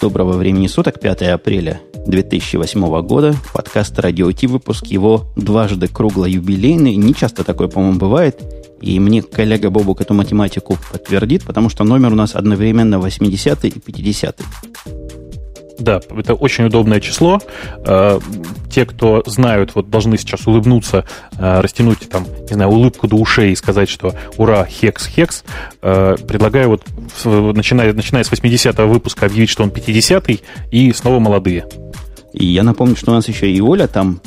Доброго времени суток, 5 апреля 2008 года. Подкаст «Радио Ти», выпуск его дважды кругло-юбилейный. Не часто такое, по-моему, бывает. И мне коллега Бобук эту математику подтвердит, потому что номер у нас одновременно 80 и 50. Да, это очень удобное число. Э, те, кто знают, вот должны сейчас улыбнуться, э, растянуть там, не знаю, улыбку до ушей и сказать, что ура, хекс, хекс. Э, предлагаю вот, начиная, начиная с 80-го выпуска объявить, что он 50-й, и снова молодые. И я напомню, что у нас еще и Оля там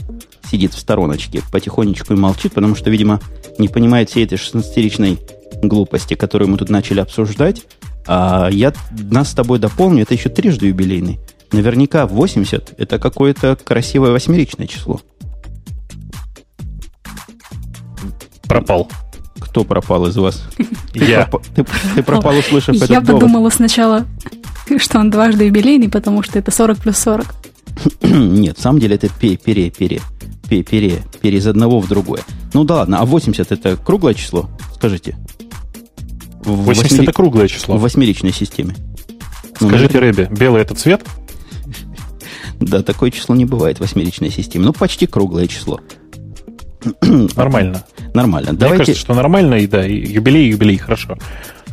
сидит в стороночке, потихонечку и молчит, потому что, видимо, не понимает всей этой 16-ричной глупости, которую мы тут начали обсуждать. А я нас с тобой дополню, это еще трижды юбилейный. Наверняка 80 – это какое-то красивое восьмеричное число. Пропал. Кто пропал из вас? Я. Ты, ты пропал, услышав этот Я подумала сначала, что он дважды юбилейный, потому что это 40 плюс 40. Нет, в самом деле это пере, пере, пере, пере, пере, пере из одного в другое. Ну да ладно, а 80 это круглое число? Скажите. 80 восьмери... это круглое число. В восьмеричной системе. Скажите, ну, Рэби, белый это цвет? Да, такое число не бывает в восьмеричной системе. Ну, почти круглое число. Нормально. Нормально. Мне Давайте... кажется, что нормально, и да, и юбилей, юбилей, хорошо.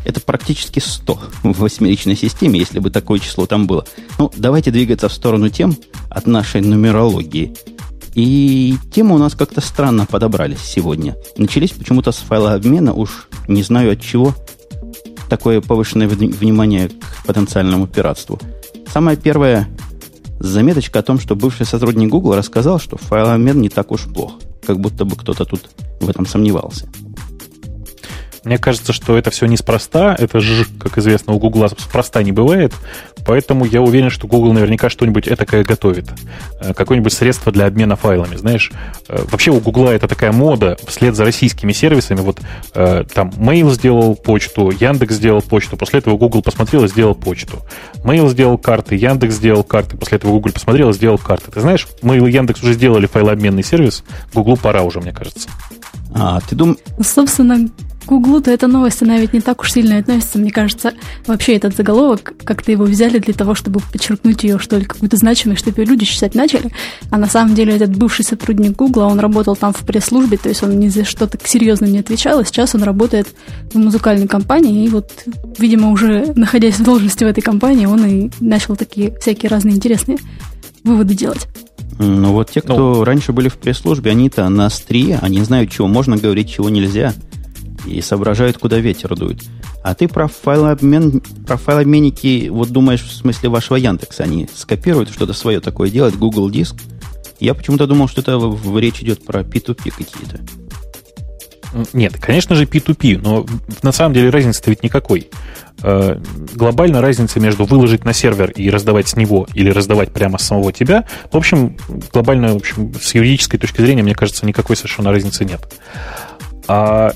Это практически 100 в восьмеричной системе, если бы такое число там было. Ну, давайте двигаться в сторону тем от нашей нумерологии. И темы у нас как-то странно подобрались сегодня. Начались почему-то с файла обмена, уж не знаю от чего. Такое повышенное внимание к потенциальному пиратству. Самое первое заметочка о том, что бывший сотрудник Google рассказал, что файлообмен не так уж плох. Как будто бы кто-то тут в этом сомневался. Мне кажется, что это все неспроста. Это же, как известно, у Гугла спроста не бывает. Поэтому я уверен, что Google наверняка что-нибудь этакое готовит. Э, какое-нибудь средство для обмена файлами. Знаешь, э, вообще у Гугла это такая мода вслед за российскими сервисами. Вот э, там Mail сделал почту, Яндекс сделал почту, после этого Google посмотрел и сделал почту. Mail сделал карты, Яндекс сделал карты, после этого Google посмотрел и сделал карты. Ты знаешь, Mail и Яндекс уже сделали файлообменный сервис, Гуглу пора уже, мне кажется. А, ты думаешь... Ну, собственно, Гуглу-то эта новость, она ведь не так уж сильно относится. Мне кажется, вообще этот заголовок, как-то его взяли для того, чтобы подчеркнуть ее, что ли, какую-то значимость, чтобы ее люди читать начали. А на самом деле этот бывший сотрудник Гугла, он работал там в пресс-службе, то есть он ни за что-то серьезно не отвечал, и сейчас он работает в музыкальной компании, и вот, видимо, уже находясь в должности в этой компании, он и начал такие всякие разные интересные выводы делать. Ну вот те, кто ну, раньше были в пресс-службе, они-то на острие, они знают, чего можно говорить, чего нельзя – и соображают, куда ветер дует. А ты про файлообмен, про файлообменники, вот думаешь, в смысле вашего Яндекса, они скопируют что-то свое такое, делать Google Диск? Я почему-то думал, что это в речь идет про P2P какие-то. Нет, конечно же P2P, но на самом деле разницы-то ведь никакой. Э, глобально разница между выложить на сервер и раздавать с него или раздавать прямо с самого тебя, в общем, глобально, в общем, с юридической точки зрения, мне кажется, никакой совершенно разницы нет. А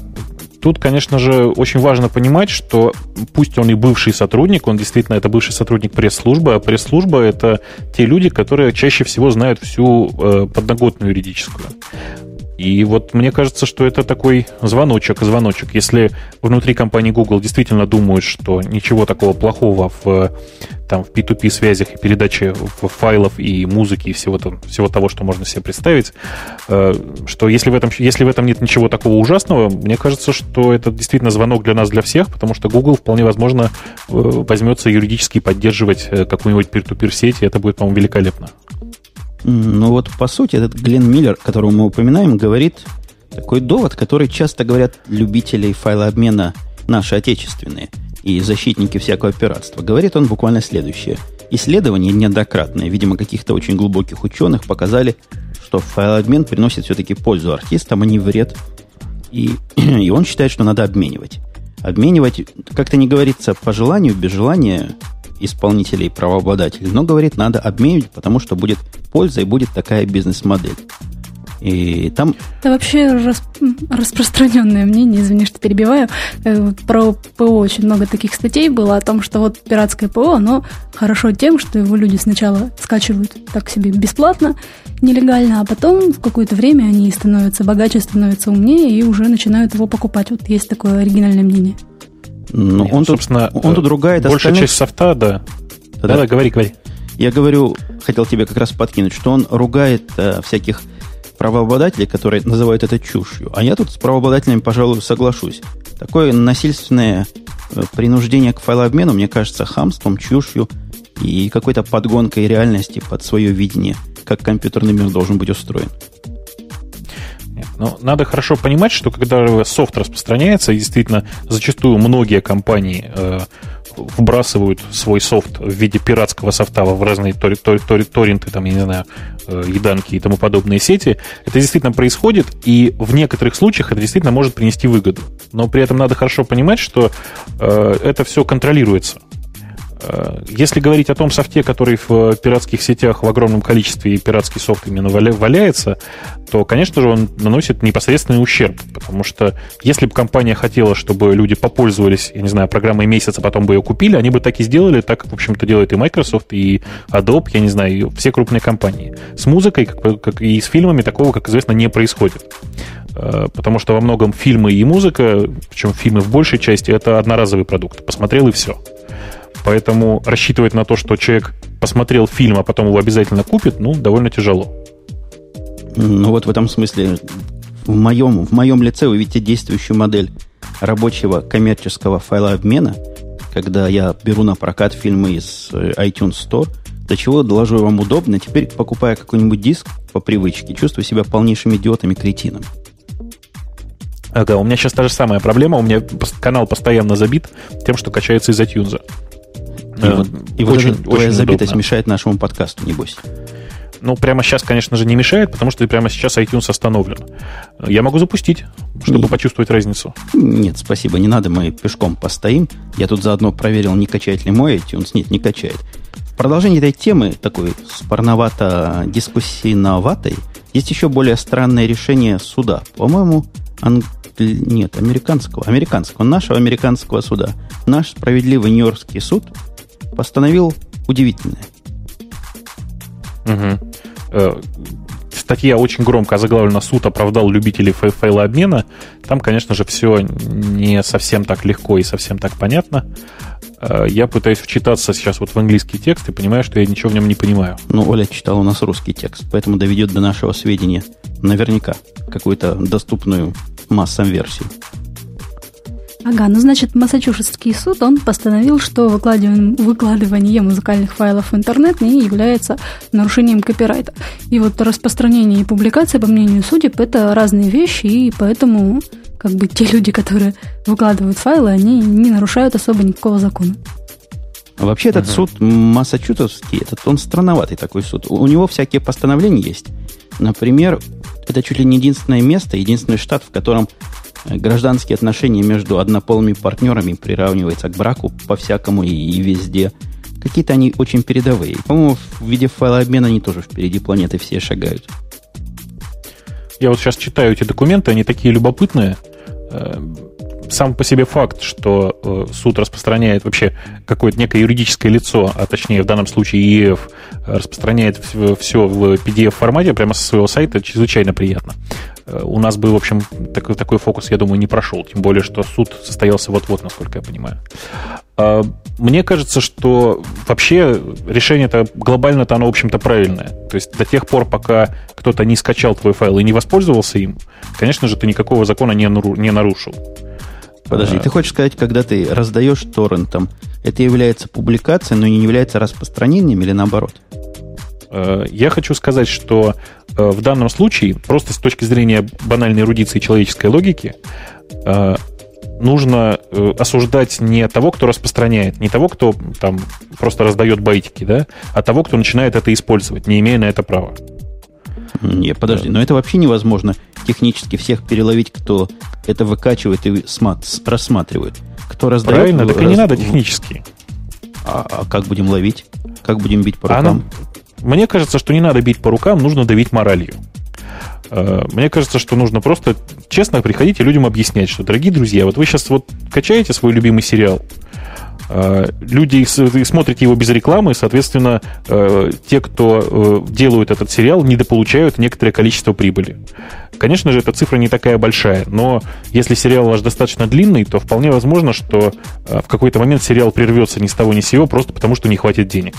Тут, конечно же, очень важно понимать, что пусть он и бывший сотрудник, он действительно это бывший сотрудник пресс-службы, а пресс-служба это те люди, которые чаще всего знают всю э, подноготную юридическую. И вот мне кажется, что это такой звоночек, звоночек. Если внутри компании Google действительно думают, что ничего такого плохого в там в P2P связях и передаче файлов и музыки и всего, там, всего того, что можно себе представить, э, что если в, этом, если в этом нет ничего такого ужасного, мне кажется, что это действительно звонок для нас, для всех, потому что Google вполне возможно э, возьмется юридически поддерживать э, какую-нибудь peer-to-peer сеть, и это будет, по-моему, великолепно. Ну вот, по сути, этот Глен Миллер, которого мы упоминаем, говорит такой довод, который часто говорят любители файлообмена наши отечественные – и защитники всякого пиратства, говорит он буквально следующее. Исследования неоднократные, видимо, каких-то очень глубоких ученых, показали, что файлообмен приносит все-таки пользу артистам, а не вред. И, и он считает, что надо обменивать. Обменивать, как-то не говорится по желанию, без желания исполнителей правообладателей, но говорит, надо обменивать, потому что будет польза и будет такая бизнес-модель. И там... Это вообще рас... распространенное мнение, извини, что перебиваю. Э, про ПО очень много таких статей было о том, что вот пиратское ПО, оно хорошо тем, что его люди сначала скачивают так себе бесплатно, нелегально, а потом в какое-то время они становятся богаче, становятся умнее и уже начинают его покупать. Вот есть такое оригинальное мнение. Ну, он, собственно, он тут ругает Большая остальных... часть софта, да, Да-да, говори, говори. Я говорю, хотел тебе как раз подкинуть, что он ругает э, всяких правообладателей, которые называют это чушью. А я тут с правообладателями, пожалуй, соглашусь. Такое насильственное э, принуждение к файлообмену, мне кажется, хамством, чушью и какой-то подгонкой реальности под свое видение, как компьютерный мир должен быть устроен. Ну, надо хорошо понимать, что когда софт распространяется, действительно зачастую многие компании э, вбрасывают свой софт в виде пиратского софта в разные тор, тор, тор, торренты, там, я не знаю, э, еданки и тому подобные сети, это действительно происходит, и в некоторых случаях это действительно может принести выгоду. Но при этом надо хорошо понимать, что э, это все контролируется. Э, если говорить о том софте, который в пиратских сетях в огромном количестве и пиратский софт именно валяется, то, конечно же, он наносит непосредственный ущерб. Потому что если бы компания хотела, чтобы люди попользовались, я не знаю, программой месяца, потом бы ее купили, они бы так и сделали, так, в общем-то, делает и Microsoft, и Adobe, я не знаю, и все крупные компании. С музыкой, как, как и с фильмами, такого, как известно, не происходит. Э, потому что во многом фильмы и музыка, причем фильмы в большей части, это одноразовый продукт. Посмотрел и все. Поэтому рассчитывать на то, что человек посмотрел фильм, а потом его обязательно купит, ну, довольно тяжело. Ну вот в этом смысле в моем, в моем лице вы видите действующую модель рабочего коммерческого файлообмена, когда я беру на прокат фильмы из э, iTunes Store, до чего, доложу вам удобно, теперь, покупая какой-нибудь диск по привычке, чувствую себя полнейшим идиотом и кретином. Ага, у меня сейчас та же самая проблема. У меня канал постоянно забит тем, что качается из iTunes. И, вот, и очень, вот твоя очень забитость удобно. мешает нашему подкасту, небось. Ну, прямо сейчас, конечно же, не мешает, потому что прямо сейчас iTunes остановлен. Я могу запустить, чтобы нет. почувствовать разницу. Нет, спасибо, не надо, мы пешком постоим. Я тут заодно проверил, не качает ли мой iTunes. Нет, не качает. В продолжении этой темы, такой спорновато-дискуссийноватой, есть еще более странное решение суда. По-моему, анг... нет, американского, американского, нашего американского суда. Наш справедливый Нью-Йоркский суд – постановил удивительное. Угу. Статья очень громко озаглавлена «Суд оправдал любителей фай файлообмена». Там, конечно же, все не совсем так легко и совсем так понятно. Э, я пытаюсь вчитаться сейчас вот в английский текст и понимаю, что я ничего в нем не понимаю. Ну, Оля читала у нас русский текст, поэтому доведет до нашего сведения наверняка какую-то доступную массам версию. Ага, ну значит, Массачусетский суд, он постановил, что выкладывание, выкладывание музыкальных файлов в интернет не является нарушением копирайта. И вот распространение и публикация, по мнению судеб, это разные вещи, и поэтому как бы те люди, которые выкладывают файлы, они не нарушают особо никакого закона. Вообще этот uh-huh. суд Массачусетский, этот он странноватый такой суд. У него всякие постановления есть. Например, это чуть ли не единственное место, единственный штат, в котором гражданские отношения между однополыми партнерами приравниваются к браку по-всякому и, и везде. Какие-то они очень передовые. По-моему, в виде файла обмена они тоже впереди планеты все шагают. Я вот сейчас читаю эти документы, они такие любопытные. Э, сам по себе факт, что э, суд распространяет вообще какое-то некое юридическое лицо, а точнее в данном случае ИЭФ, распространяет все в PDF-формате прямо со своего сайта, чрезвычайно приятно. Э, у нас бы, в общем, такой, такой фокус, я думаю, не прошел. Тем более, что суд состоялся вот-вот, насколько я понимаю. Мне кажется, что вообще решение это глобально-то оно, в общем-то, правильное. То есть до тех пор, пока кто-то не скачал твой файл и не воспользовался им, конечно же, ты никакого закона не нарушил. Подожди, а... ты хочешь сказать, когда ты раздаешь торрентом, это является публикацией, но не является распространением или наоборот? Э, я хочу сказать, что э, в данном случае, просто с точки зрения банальной эрудиции человеческой логики, э, нужно осуждать не того, кто распространяет, не того, кто там просто раздает байтики, да, а того, кто начинает это использовать, не имея на это права. Не, подожди, но это вообще невозможно технически всех переловить, кто это выкачивает и рассматривает. Кто раздает... Правильно, так и не надо технически. А, а как будем ловить? Как будем бить по рукам? А мне кажется, что не надо бить по рукам, нужно давить моралью. Э, мне кажется, что нужно просто честно приходить и людям объяснять, что, дорогие друзья, вот вы сейчас вот качаете свой любимый сериал, люди смотрите его без рекламы, соответственно, э, те, кто делают этот сериал, недополучают некоторое количество прибыли. Конечно же, эта цифра не такая большая, но если сериал ваш достаточно длинный, то вполне возможно, что в какой-то момент сериал прервется ни с того ни с сего, просто потому что не хватит денег.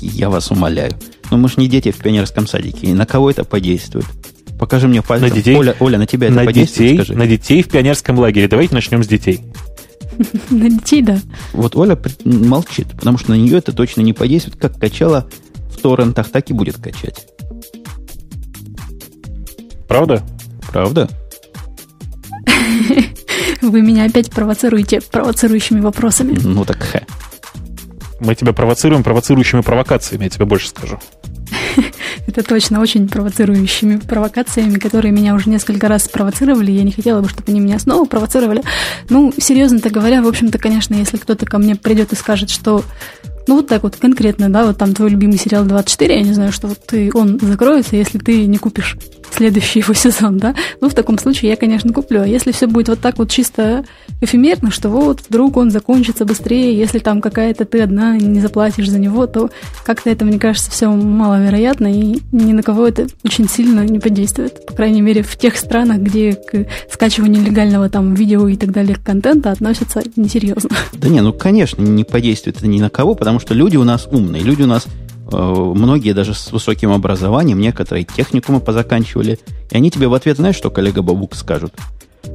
Я вас умоляю. Но мы же не дети в пионерском садике. И на кого это подействует? Покажи мне пальцем. На детей, Оля, Оля, на тебя это на подействует, детей, скажи. На детей в пионерском лагере. Давайте начнем с детей. На детей, да. Вот Оля молчит, потому что на нее это точно не подействует. Как качала в торрентах, так и будет качать. Правда? Правда? Вы меня опять провоцируете провоцирующими вопросами. Ну так ха. Мы тебя провоцируем провоцирующими провокациями, я тебе больше скажу. Это точно очень провоцирующими провокациями, которые меня уже несколько раз провоцировали. Я не хотела бы, чтобы они меня снова провоцировали. Ну, серьезно-то говоря, в общем-то, конечно, если кто-то ко мне придет и скажет, что ну, вот так вот конкретно, да, вот там твой любимый сериал 24, я не знаю, что вот ты, он закроется, если ты не купишь следующий его сезон, да? Ну, в таком случае я, конечно, куплю. А если все будет вот так вот чисто эфемерно, что вот вдруг он закончится быстрее, если там какая-то ты одна не заплатишь за него, то как-то это, мне кажется, все маловероятно, и ни на кого это очень сильно не подействует. По крайней мере, в тех странах, где к скачиванию легального там видео и так далее контента относятся несерьезно. Да не, ну, конечно, не подействует это ни на кого, потому что люди у нас умные, люди у нас многие даже с высоким образованием, некоторые техникумы позаканчивали, и они тебе в ответ, знаешь, что коллега Бабук скажут?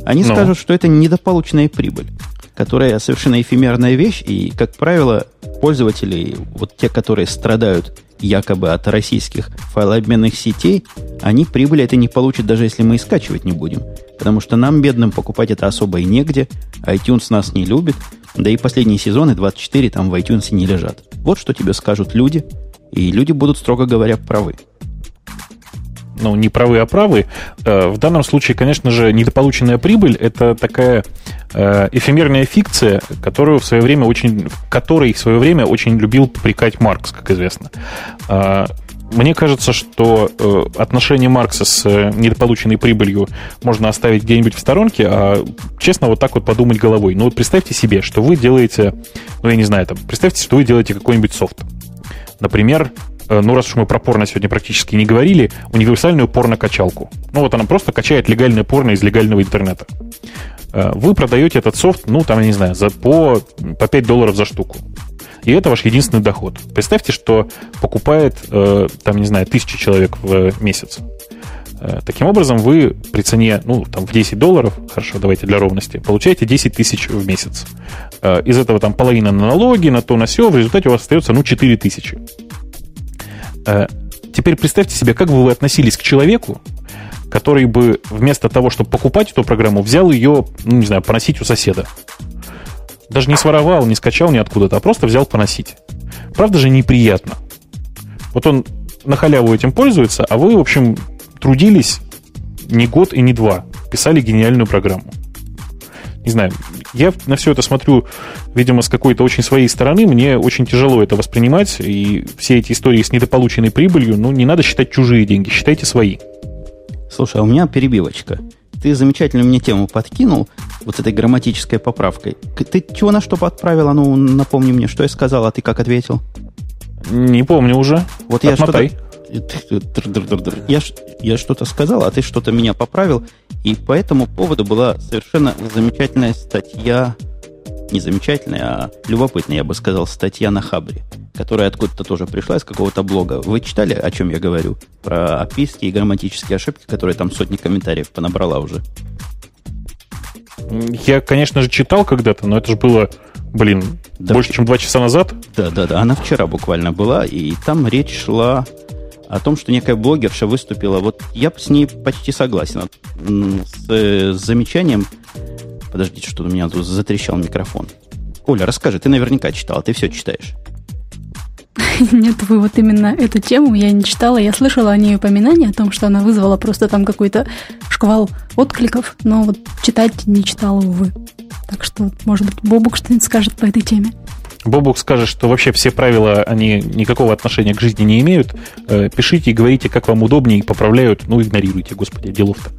Они ну. скажут, что это недополученная прибыль, которая совершенно эфемерная вещь, и, как правило, пользователи, вот те, которые страдают якобы от российских файлообменных сетей, они прибыли это не получат, даже если мы и скачивать не будем. Потому что нам, бедным, покупать это особо и негде, iTunes нас не любит, да и последние сезоны 24 там в iTunes не лежат. Вот что тебе скажут люди – и люди будут, строго говоря, правы. Ну, не правы, а правы. Э, в данном случае, конечно же, недополученная прибыль – это такая э, эфемерная фикция, которую в свое время очень, которой в свое время очень любил попрекать Маркс, как известно. Э, мне кажется, что отношение Маркса с недополученной прибылью можно оставить где-нибудь в сторонке, а честно вот так вот подумать головой. Ну вот представьте себе, что вы делаете, ну я не знаю, там, представьте, что вы делаете какой-нибудь софт. Например, э, ну раз уж мы про порно сегодня практически не говорили, универсальную порно-качалку. Ну вот она просто качает легальное порно из легального интернета. Э, вы продаете этот софт, ну там, я не знаю, за, по, по 5 долларов за штуку. И это ваш единственный доход. Представьте, что покупает, э, там, не знаю, тысячи человек в месяц. Таким образом, вы при цене, ну, там, в 10 долларов, хорошо, давайте для ровности, получаете 10 тысяч в месяц. Из этого там половина на налоги, на то, на все, в результате у вас остается, ну, 4 тысячи. Теперь представьте себе, как бы вы относились к человеку, который бы вместо того, чтобы покупать эту программу, взял ее, ну, не знаю, поносить у соседа. Даже не своровал, не скачал ни откуда-то, а просто взял поносить. Правда же неприятно. Вот он на халяву этим пользуется, а вы, в общем, трудились не год и не два, писали гениальную программу. Не знаю, я на все это смотрю, видимо, с какой-то очень своей стороны. Мне очень тяжело это воспринимать. И все эти истории с недополученной прибылью, ну, не надо считать чужие деньги, считайте свои. Слушай, а у меня перебивочка. Ты замечательную мне тему подкинул вот с этой грамматической поправкой. Ты чего на что подправила? Ну, напомни мне, что я сказал, а ты как ответил? Не помню уже. Вот Отмотай. я что я, я что-то сказал, а ты что-то меня поправил. И по этому поводу была совершенно замечательная статья, не замечательная, а любопытная, я бы сказал, статья на Хабре, которая откуда-то тоже пришла из какого-то блога. Вы читали, о чем я говорю? Про описки и грамматические ошибки, которые там сотни комментариев понабрала уже. Я, конечно же, читал когда-то, но это же было, блин, да, больше, чем два часа назад. Да, да, да. Она вчера буквально была, и там речь шла о том, что некая блогерша выступила. Вот я с ней почти согласен. С, с замечанием... Подождите, что у меня тут затрещал микрофон. Оля, расскажи, ты наверняка читала, ты все читаешь. Нет, вы вот именно эту тему я не читала. Я слышала о ней упоминание, о том, что она вызвала просто там какой-то шквал откликов, но вот читать не читала, увы. Так что, может быть, Бобук что-нибудь скажет по этой теме. Бобук скажет, что вообще все правила, они никакого отношения к жизни не имеют. Э, пишите и говорите, как вам удобнее, и поправляют. Ну, игнорируйте, господи, делов-то.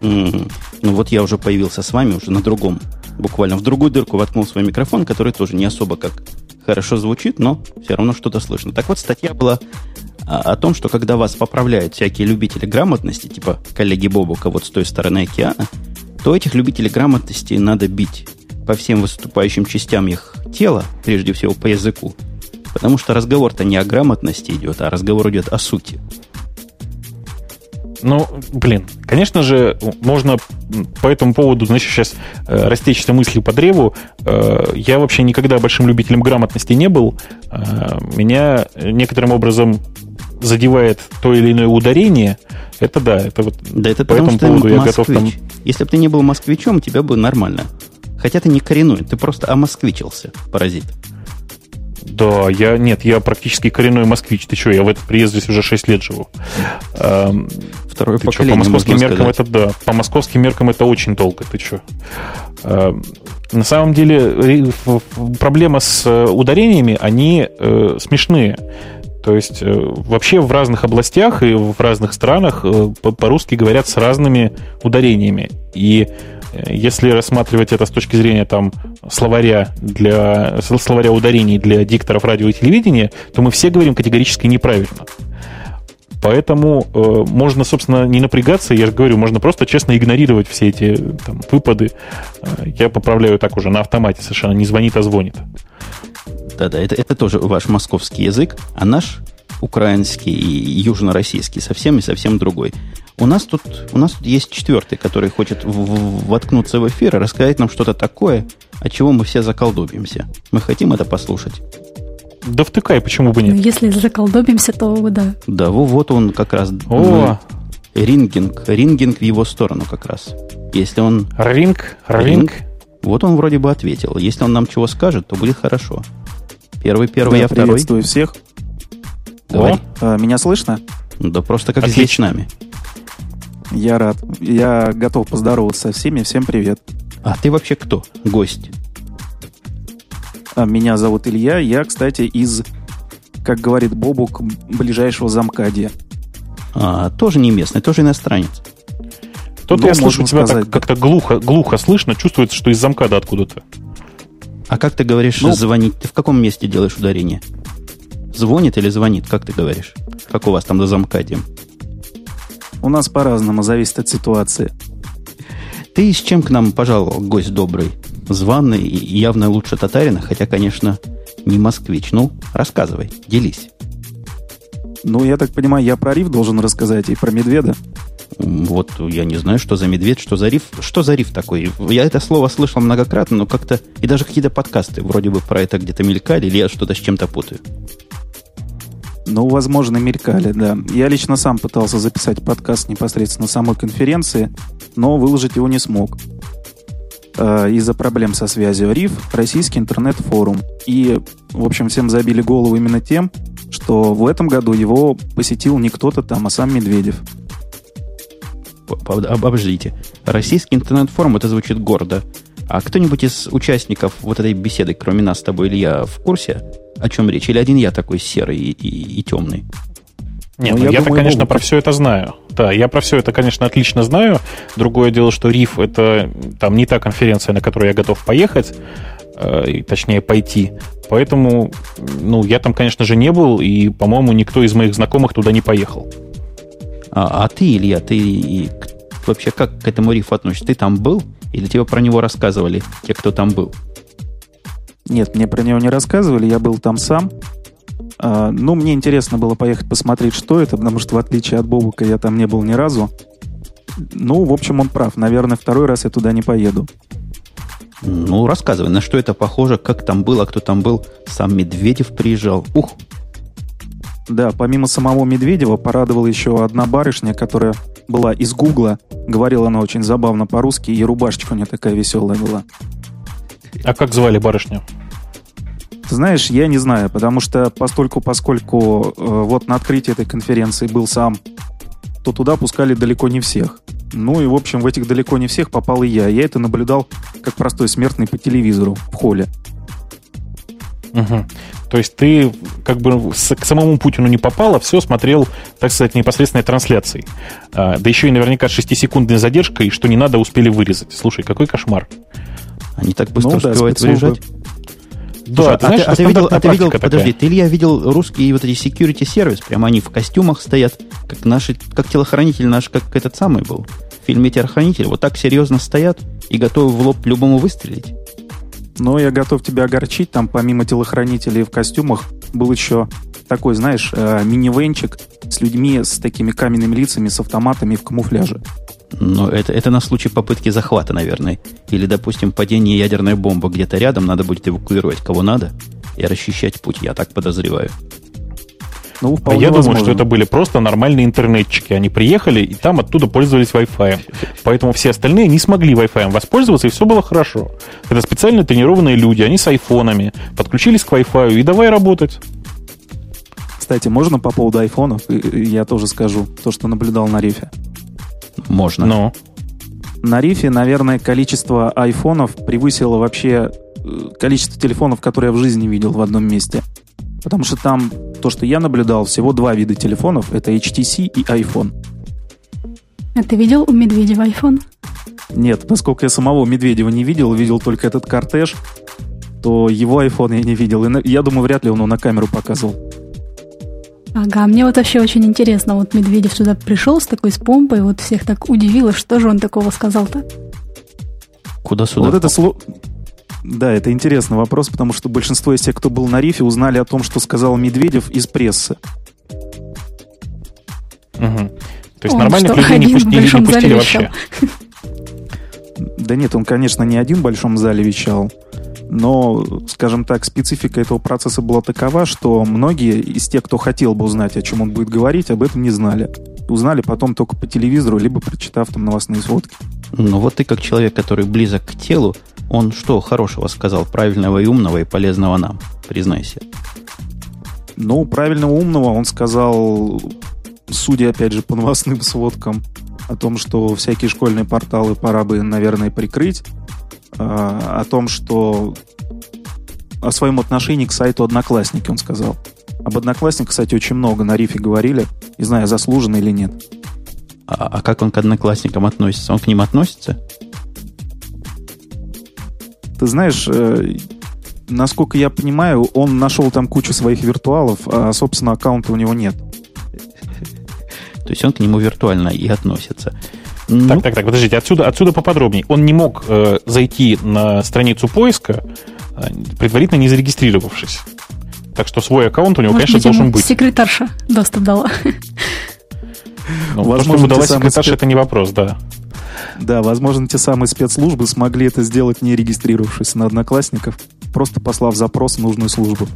Mm-hmm. Ну, вот я уже появился с вами, уже на другом буквально в другую дырку воткнул свой микрофон, который тоже не особо как хорошо звучит, но все равно что-то слышно. Так вот, статья была а, о том, что когда вас поправляют всякие любители грамотности, типа коллеги Бобука вот с той стороны океана, то этих любителей грамотности надо бить по всем выступающим частям их тела, прежде всего по языку. Потому что разговор-то не о грамотности идет, а разговор идет о сути. Ну, блин, конечно же, можно по этому поводу, значит, сейчас э, растечься мысли по древу. Э, я вообще никогда большим любителем грамотности не был. Э, меня некоторым образом задевает то или иное ударение. Это да, это вот да, это по этому поводу я готов там... Если бы ты не был москвичом, тебя бы нормально. Хотя ты не коренной, ты просто омосквичился, паразит. Да, я нет, я практически коренной москвич. Ты что, я в этот приезд здесь уже 6 лет живу. Эм, Второе ты поколение. По московским меркам сказать. это да. По московским меркам это очень долго. Ты что? Эм, на самом деле проблема с э, ударениями, они э, смешные. То есть э, вообще в разных областях и в разных странах э, по-русски говорят с разными ударениями. И если рассматривать это с точки зрения там, словаря, для, словаря ударений для дикторов радио и телевидения, то мы все говорим категорически неправильно. Поэтому э, можно, собственно, не напрягаться, я же говорю, можно просто честно игнорировать все эти там, выпады. Э, я поправляю так уже на автомате совершенно, не звонит, а звонит. Да-да, это, это тоже ваш московский язык, а наш украинский и южно-российский совсем и совсем другой. У нас тут, у нас тут есть четвертый, который хочет в, в, воткнуться в эфир и рассказать нам что-то такое, от чего мы все заколдобимся. Мы хотим это послушать. Да втыкай, почему бы нет? Ну, если заколдобимся, то да. Да, вот он как раз. О! Рингинг. Рингинг в его сторону как раз. Если он... Ринг? Ринг? Вот он вроде бы ответил. Если он нам чего скажет, то будет хорошо. Первый, первый, да, я второй. Приветствую всех. Говори. О, а, меня слышно? Да просто как Отлично. с нами. Я рад. Я готов поздороваться со всеми. Всем привет. А ты вообще кто? Гость. А, меня зовут Илья. Я, кстати, из, как говорит Бобук, ближайшего замкадия. А, тоже не местный, тоже иностранец. Кто-то ну, я слышу тебя сказать, так, как-то глухо, глухо слышно, чувствуется, что из замкада откуда-то. А как ты говоришь ну, звонить? Ты в каком месте делаешь ударение? Звонит или звонит? Как ты говоришь? Как у вас там до замкадия? У нас по-разному, зависит от ситуации. Ты с чем к нам пожаловал, гость добрый? Званый и явно лучше татарина, хотя, конечно, не москвич. Ну, рассказывай, делись. Ну, я так понимаю, я про риф должен рассказать и про медведа. Вот я не знаю, что за медведь, что за риф. Что за риф такой? Я это слово слышал многократно, но как-то... И даже какие-то подкасты вроде бы про это где-то мелькали, или я что-то с чем-то путаю. Ну, возможно, мелькали, да. Я лично сам пытался записать подкаст непосредственно самой конференции, но выложить его не смог. Э, из-за проблем со связью РИФ, российский интернет-форум. И, в общем, всем забили голову именно тем, что в этом году его посетил не кто-то там, а сам Медведев. Обождите. Российский интернет-форум, это звучит гордо. А кто-нибудь из участников вот этой беседы, кроме нас с тобой, Илья, в курсе, о чем речь? Или один я такой серый и, и, и темный? Нет, ну, ну я-то, конечно, могут. про все это знаю. Да, я про все это, конечно, отлично знаю. Другое дело, что РИФ это там не та конференция, на которую я готов поехать, э, точнее пойти. Поэтому, ну, я там, конечно же, не был, и, по-моему, никто из моих знакомых туда не поехал. А, а ты, Илья, ты и, вообще как к этому рифу относишься? Ты там был? Или тебе про него рассказывали те, кто там был? Нет, мне про него не рассказывали, я был там сам. А, ну, мне интересно было поехать посмотреть, что это, потому что, в отличие от Бобука, я там не был ни разу. Ну, в общем, он прав. Наверное, второй раз я туда не поеду. Ну, рассказывай, на что это похоже, как там было, кто там был. Сам Медведев приезжал. Ух! Да, помимо самого Медведева порадовала еще одна барышня, которая была из Гугла. Говорила она очень забавно по-русски, и рубашечка у нее такая веселая была. А как звали барышню? Ты знаешь, я не знаю, потому что постольку, поскольку э, вот на открытии этой конференции был сам, то туда пускали далеко не всех. Ну и, в общем, в этих далеко не всех попал и я. Я это наблюдал как простой смертный по телевизору в холле. Угу. То есть ты как бы к самому Путину не попал, а все смотрел, так сказать, непосредственной трансляцией. А, да еще и наверняка 6-секундной задержкой, что не надо, успели вырезать. Слушай, какой кошмар. Они так быстро Ну да, успевают спецслужбы. выезжать. Да, Слушай, ты а, знаешь, ты, а это ты видел, а ты видел, практика подожди, такая. ты, Илья, видел русские вот эти security сервис, прямо они в костюмах стоят, как наши, как телохранитель наш, как этот самый был. В фильме «Телохранитель». Вот так серьезно стоят и готовы в лоб любому выстрелить. Но я готов тебя огорчить. Там помимо телохранителей в костюмах был еще такой, знаешь, э, мини-венчик с людьми с такими каменными лицами, с автоматами в камуфляже. Но это, это на случай попытки захвата, наверное. Или, допустим, падение ядерной бомбы где-то рядом, надо будет эвакуировать кого надо и расчищать путь, я так подозреваю. Ну, А я думаю, возможно. что это были просто нормальные интернетчики. Они приехали и там оттуда пользовались Wi-Fi. Поэтому все остальные не смогли Wi-Fi воспользоваться, и все было хорошо. Это специально тренированные люди, они с айфонами, подключились к Wi-Fi и давай работать. Кстати, можно по поводу айфонов? Я тоже скажу то, что наблюдал на рифе. Можно. Но На рифе, наверное, количество айфонов превысило вообще э, количество телефонов, которые я в жизни видел в одном месте. Потому что там, то, что я наблюдал, всего два вида телефонов. Это HTC и iPhone. А ты видел у Медведева iPhone? Нет, поскольку я самого Медведева не видел, видел только этот кортеж, то его iPhone я не видел. И я думаю, вряд ли он его на камеру показывал. Ага, мне вот вообще очень интересно, вот Медведев сюда пришел с такой с помпой, вот всех так удивило, что же он такого сказал-то? Куда сюда? Вот это сло... Да, это интересный вопрос, потому что большинство из тех, кто был на рифе, узнали о том, что сказал Медведев из прессы. Мгм. То есть Он нормальных что, людей не пустили, не пустили зале вообще. Да нет, он, конечно, не один в большом зале вещал, но, скажем так, специфика этого процесса была такова, что многие из тех, кто хотел бы узнать, о чем он будет говорить, об этом не знали. Узнали потом только по телевизору, либо прочитав там новостные сводки. Ну вот ты как человек, который близок к телу, он что хорошего сказал, правильного и умного и полезного нам, признайся. Ну, правильного умного он сказал, судя, опять же, по новостным сводкам, о том, что всякие школьные порталы пора бы, наверное, прикрыть, о том, что о своем отношении к сайту Одноклассники он сказал. Об Одноклассниках, кстати, очень много на рифе говорили, не знаю, заслуженно или нет. А, а как он к одноклассникам относится? Он к ним относится? Ты знаешь, э, насколько я понимаю, он нашел там кучу своих виртуалов, а, собственно, аккаунта у него нет. То есть он к нему виртуально и относится. Ну, Так, так, так, подождите, отсюда, отсюда поподробнее. Он не мог э, зайти на страницу поиска, э, предварительно не зарегистрировавшись. Так что свой аккаунт у него, Может конечно, быть, должен быть. секретарша доступ дала. Ну, Возможно, то, что дала секретарша, спец- это не вопрос, да. Да, возможно, те самые спецслужбы смогли это сделать, не регистрировавшись на Одноклассников, просто послав запрос в нужную службу.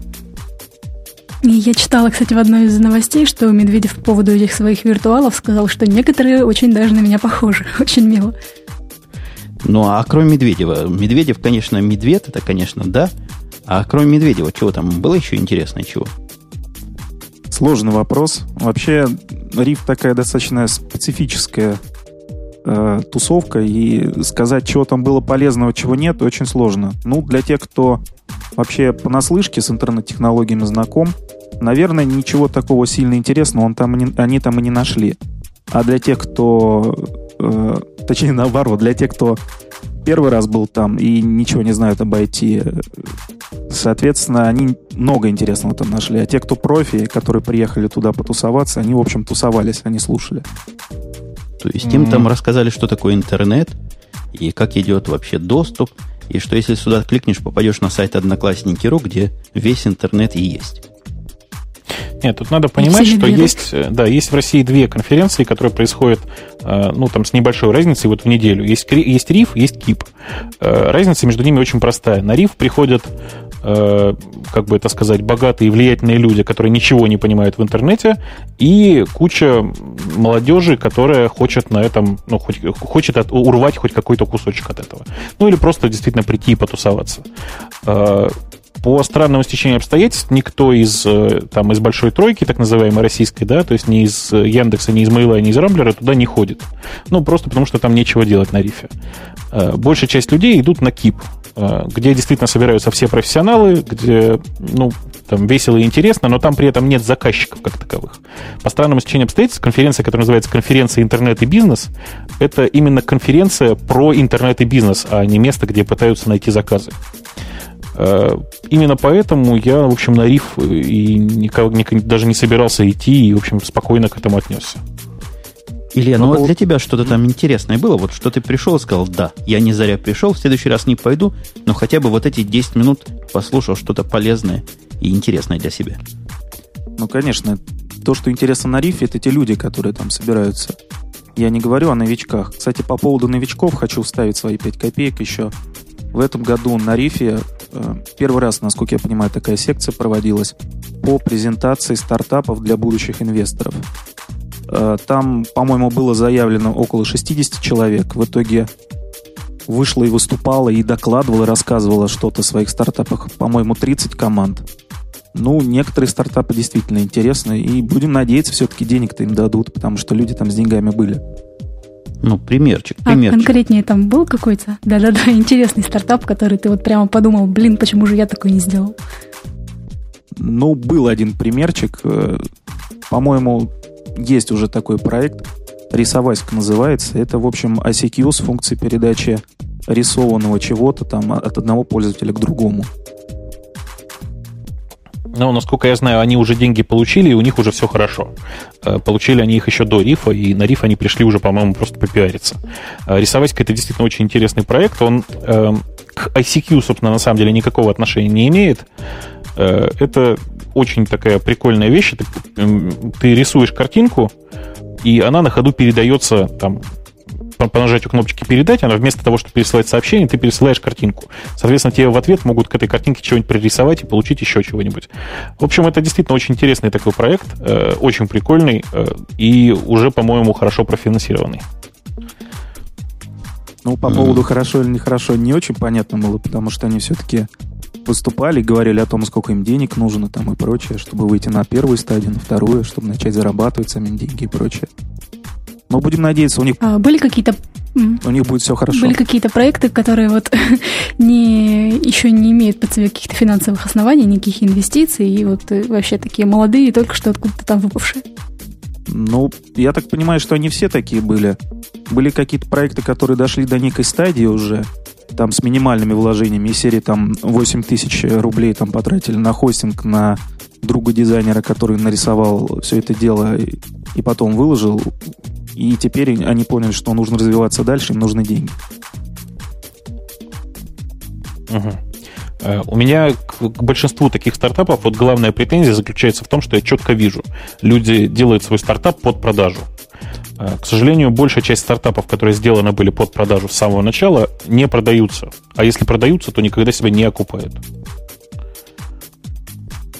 И я читала, кстати, в одной из новостей, что Медведев по поводу этих своих виртуалов сказал, что некоторые очень даже на меня похожи. Очень мило. Ну, а кроме Медведева, Медведев, конечно, медведь, это, конечно, да. А кроме Медведева, чего там было еще интересное, чего? Сложный вопрос. Вообще, риф такая достаточно специфическая э, тусовка, и сказать, чего там было полезного, чего нет, очень сложно. Ну, для тех, кто вообще понаслышке с интернет-технологиями знаком, наверное, ничего такого сильно интересного он там не- они там и не нашли. А для тех, кто... э, точнее, наоборот, для тех, кто первый раз был там и ничего не знают об IT, соответственно, они много интересного там нашли. А те, кто профи, которые приехали туда потусоваться, они, в общем, тусовались, они слушали. То есть им М. там рассказали, что такое интернет, и как идет вообще доступ, и что если сюда кликнешь, попадешь на сайт Одноклассники.ру, где весь интернет и есть. Нет, тут надо понимать, что есть, э, да, есть в России две конференции, которые происходят, э, ну, там, с небольшой разницей вот в неделю. Есть, есть РИФ, есть КИП. Э, Разница между ними очень простая. На РИФ приходят, как бы это сказать, богатые и влиятельные люди, которые ничего не понимают в интернете, и куча молодежи, которая хочет на этом, ну, хоть, хочет от- урвать хоть какой-то кусочек от этого. Ну, или просто действительно прийти и потусоваться. По странному стечению обстоятельств никто из, э, там, из большой тройки, так называемой российской, да, то есть ни из э, Яндекса, ни из Мейла, ни из Рамблера туда не ходит. Ну, просто потому что там нечего делать на рифе. Э, Большая часть людей идут на КИП. где действительно собираются все профессионалы, где, ну, там весело и интересно, но там при этом нет заказчиков как таковых. По странному стечению обстоятельств, конференция, которая называется конференция интернет и бизнес, это именно конференция про интернет и бизнес, а не место, где пытаются найти заказы. Э, именно поэтому я, в общем, на риф и никак, даже не собирался идти и, в общем, спокойно к этому отнесся. Илья, ну вот для тебя что-то там интересное было? Вот что ты пришел и сказал, да, я не заря пришел, в следующий раз не пойду, но хотя бы вот эти 10 минут послушал что-то полезное и интересное для себя. Ну, конечно, то, что интересно на рифе, это те люди, которые там собираются. Я не говорю о новичках. Кстати, по поводу новичков хочу вставить свои 5 копеек еще. В этом году на рифе э, первый раз, насколько я понимаю, такая секция проводилась по презентации стартапов для будущих инвесторов. Э, там, по-моему, было заявлено около 60 человек. В итоге вышла и выступала, и докладывала, и рассказывала что-то о своих стартапах. По-моему, 30 команд. Ну, некоторые стартапы действительно интересны, и будем надеяться, все-таки денег-то им дадут, потому что люди там с деньгами были. Ну, примерчик, а примерчик. А конкретнее там был какой-то, да-да-да, интересный стартап, который ты вот прямо подумал, блин, почему же я такой не сделал? Ну, был один примерчик. Э, по-моему, есть уже такой проект, Рисовайск называется. Это, в общем, ICQ с функцией передачи рисованного чего-то там от одного пользователя к другому. Ну, насколько я знаю, они уже деньги получили, и у них уже все хорошо. Э, получили они их еще до рифа, и на риф они пришли уже, по-моему, просто попиариться. Э, Рисовайска это действительно очень интересный проект. Он э, к ICQ, собственно, на самом деле никакого отношения не имеет. Э, это очень такая прикольная вещь. Ты, ты рисуешь картинку, и она на ходу передается там по, нажатию кнопочки «Передать», она вместо того, чтобы пересылать сообщение, ты пересылаешь картинку. Соответственно, тебе в ответ могут к этой картинке чего-нибудь пририсовать и получить еще чего-нибудь. В общем, это действительно очень интересный такой проект, э, очень прикольный э, и уже, по-моему, хорошо профинансированный. Ну, по поводу хорошо или нехорошо, не очень понятно было, потому что они все-таки выступали, говорили о том, сколько им денег нужно там и прочее, чтобы выйти на первую стадию, на вторую, чтобы начать зарабатывать самим деньги и прочее. Но будем надеяться, у них... А, были какие-то у них будет все хорошо. Были какие-то проекты, которые вот не, еще не имеют под себе каких-то финансовых оснований, никаких инвестиций, и вот э, вообще такие молодые, только что откуда-то там выпавшие. Ну, я так понимаю, что они все такие были. Были какие-то проекты, которые дошли до некой стадии уже, там с минимальными вложениями, из серии там 8 тысяч рублей там потратили на хостинг, на друга дизайнера, который нарисовал все это дело и, и потом выложил. И теперь они поняли, что нужно развиваться дальше, им нужны деньги. Угу. У меня к, к большинству таких стартапов вот главная претензия заключается в том, что я четко вижу. Люди делают свой стартап под продажу. Э, к сожалению, большая часть стартапов, которые сделаны были под продажу с самого начала, не продаются. А если продаются, то никогда себя не окупают.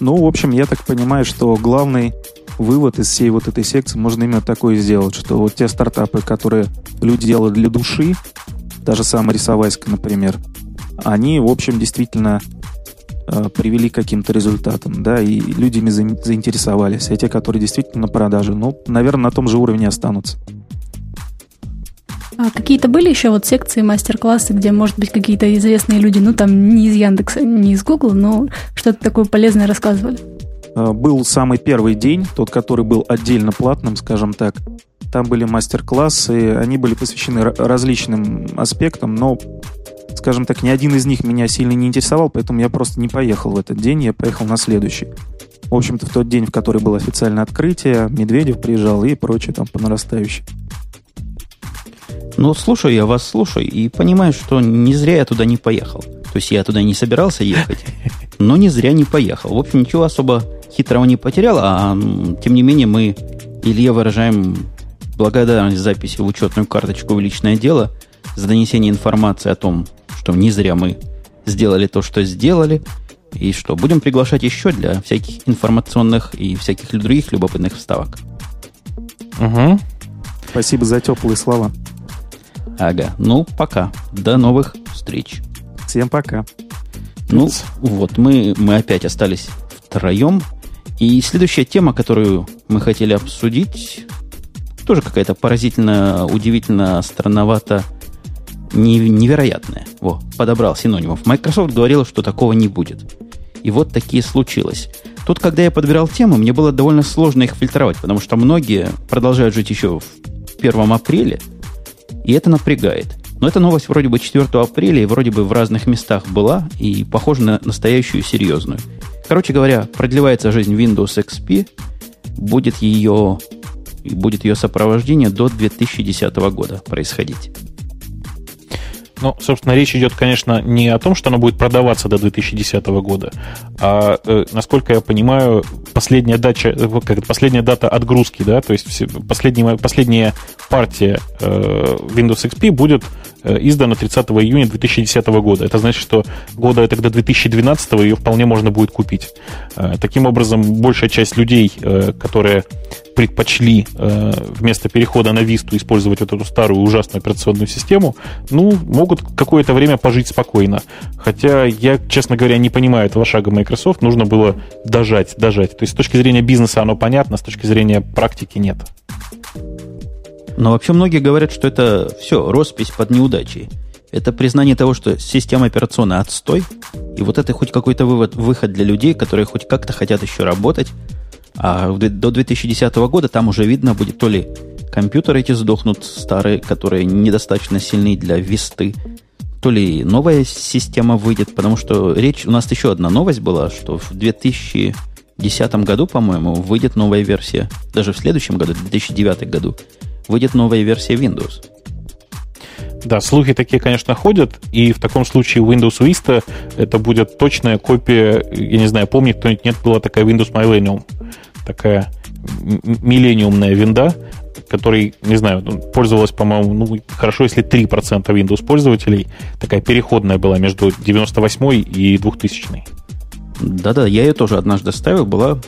Ну, в общем, я так понимаю, что главный вывод из всей вот этой секции можно именно такой сделать, что вот те стартапы, которые люди делают для души, даже самая рисовайска, например, они, в общем, действительно э, привели к каким-то результатам, да, и люди ими заинтересовались. А те, которые действительно на продаже, ну, наверное, на том же уровне останутся. А какие-то были еще вот секции, мастер-классы, где, может быть, какие-то известные люди, ну, там, не из Яндекса, не из Гугла, но что-то такое полезное рассказывали? А, был самый первый день, тот, который был отдельно платным, скажем так. Там были мастер-классы, они были посвящены различным аспектам, но скажем так, ни один из них меня сильно не интересовал, поэтому я просто не поехал в этот день, я поехал на следующий. В общем-то, в тот день, в который было официальное открытие, Медведев приезжал и прочее там по нарастающей. Ну, слушаю я вас, слушаю, и понимаю, что не зря я туда не поехал. То есть я туда не собирался ехать, но не зря не поехал. В общем, ничего особо хитрого не потерял, а тем не менее мы Илье выражаем благодарность записи в учетную карточку в личное дело за донесение информации о том, что не зря мы сделали то, что сделали, и что будем приглашать еще для всяких информационных и всяких других любопытных вставок. Угу. Спасибо за теплые слова. Ага. Ну, пока. До новых встреч. Всем пока. Ну, вот, мы, мы опять остались втроем. И следующая тема, которую мы хотели обсудить, тоже какая-то поразительно, удивительно, странновато невероятное. Во, подобрал синонимов. Microsoft говорила, что такого не будет. И вот такие случилось. Тут, когда я подбирал темы, мне было довольно сложно их фильтровать, потому что многие продолжают жить еще в 1 апреле, и это напрягает. Но эта новость вроде бы 4 апреля и вроде бы в разных местах была и похожа на настоящую серьезную. Короче говоря, продлевается жизнь Windows XP, будет ее, будет ее сопровождение до 2010 года происходить. Ну, собственно, речь идет, конечно, не о том, что оно будет продаваться до 2010 года, а, э, насколько я понимаю, последняя, дача, э, как последняя дата отгрузки, да, то есть последняя, последняя партия э, Windows XP будет издана 30 июня 2010 года. Это значит, что года это до 2012 ее вполне можно будет купить. Э, таким образом, большая часть людей, э, которые предпочли э, вместо перехода на Висту использовать вот эту старую ужасную операционную систему, ну, могут какое-то время пожить спокойно. Хотя я, честно говоря, не понимаю этого шага Microsoft. Нужно было дожать, дожать. То есть с точки зрения бизнеса оно понятно, с точки зрения практики нет. Но вообще многие говорят, что это все, роспись под неудачей. Это признание того, что система операционная отстой, и вот это хоть какой-то вывод, выход для людей, которые хоть как-то хотят еще работать, а до 2010 года там уже видно будет то ли компьютеры эти сдохнут старые, которые недостаточно сильны для висты, то ли новая система выйдет, потому что речь... У нас еще одна новость была, что в 2010 году, по-моему, выйдет новая версия, даже в следующем году, в 2009 году, выйдет новая версия Windows. Да, слухи такие, конечно, ходят, и в таком случае Windows Vista это будет точная копия, я не знаю, помнит кто-нибудь, нет, была такая Windows Millennium такая миллениумная винда, которой, не знаю, ну, пользовалась, по-моему, ну, хорошо, если 3% Windows пользователей, такая переходная была между 98 и 2000 Да-да, я ее тоже однажды ставил, была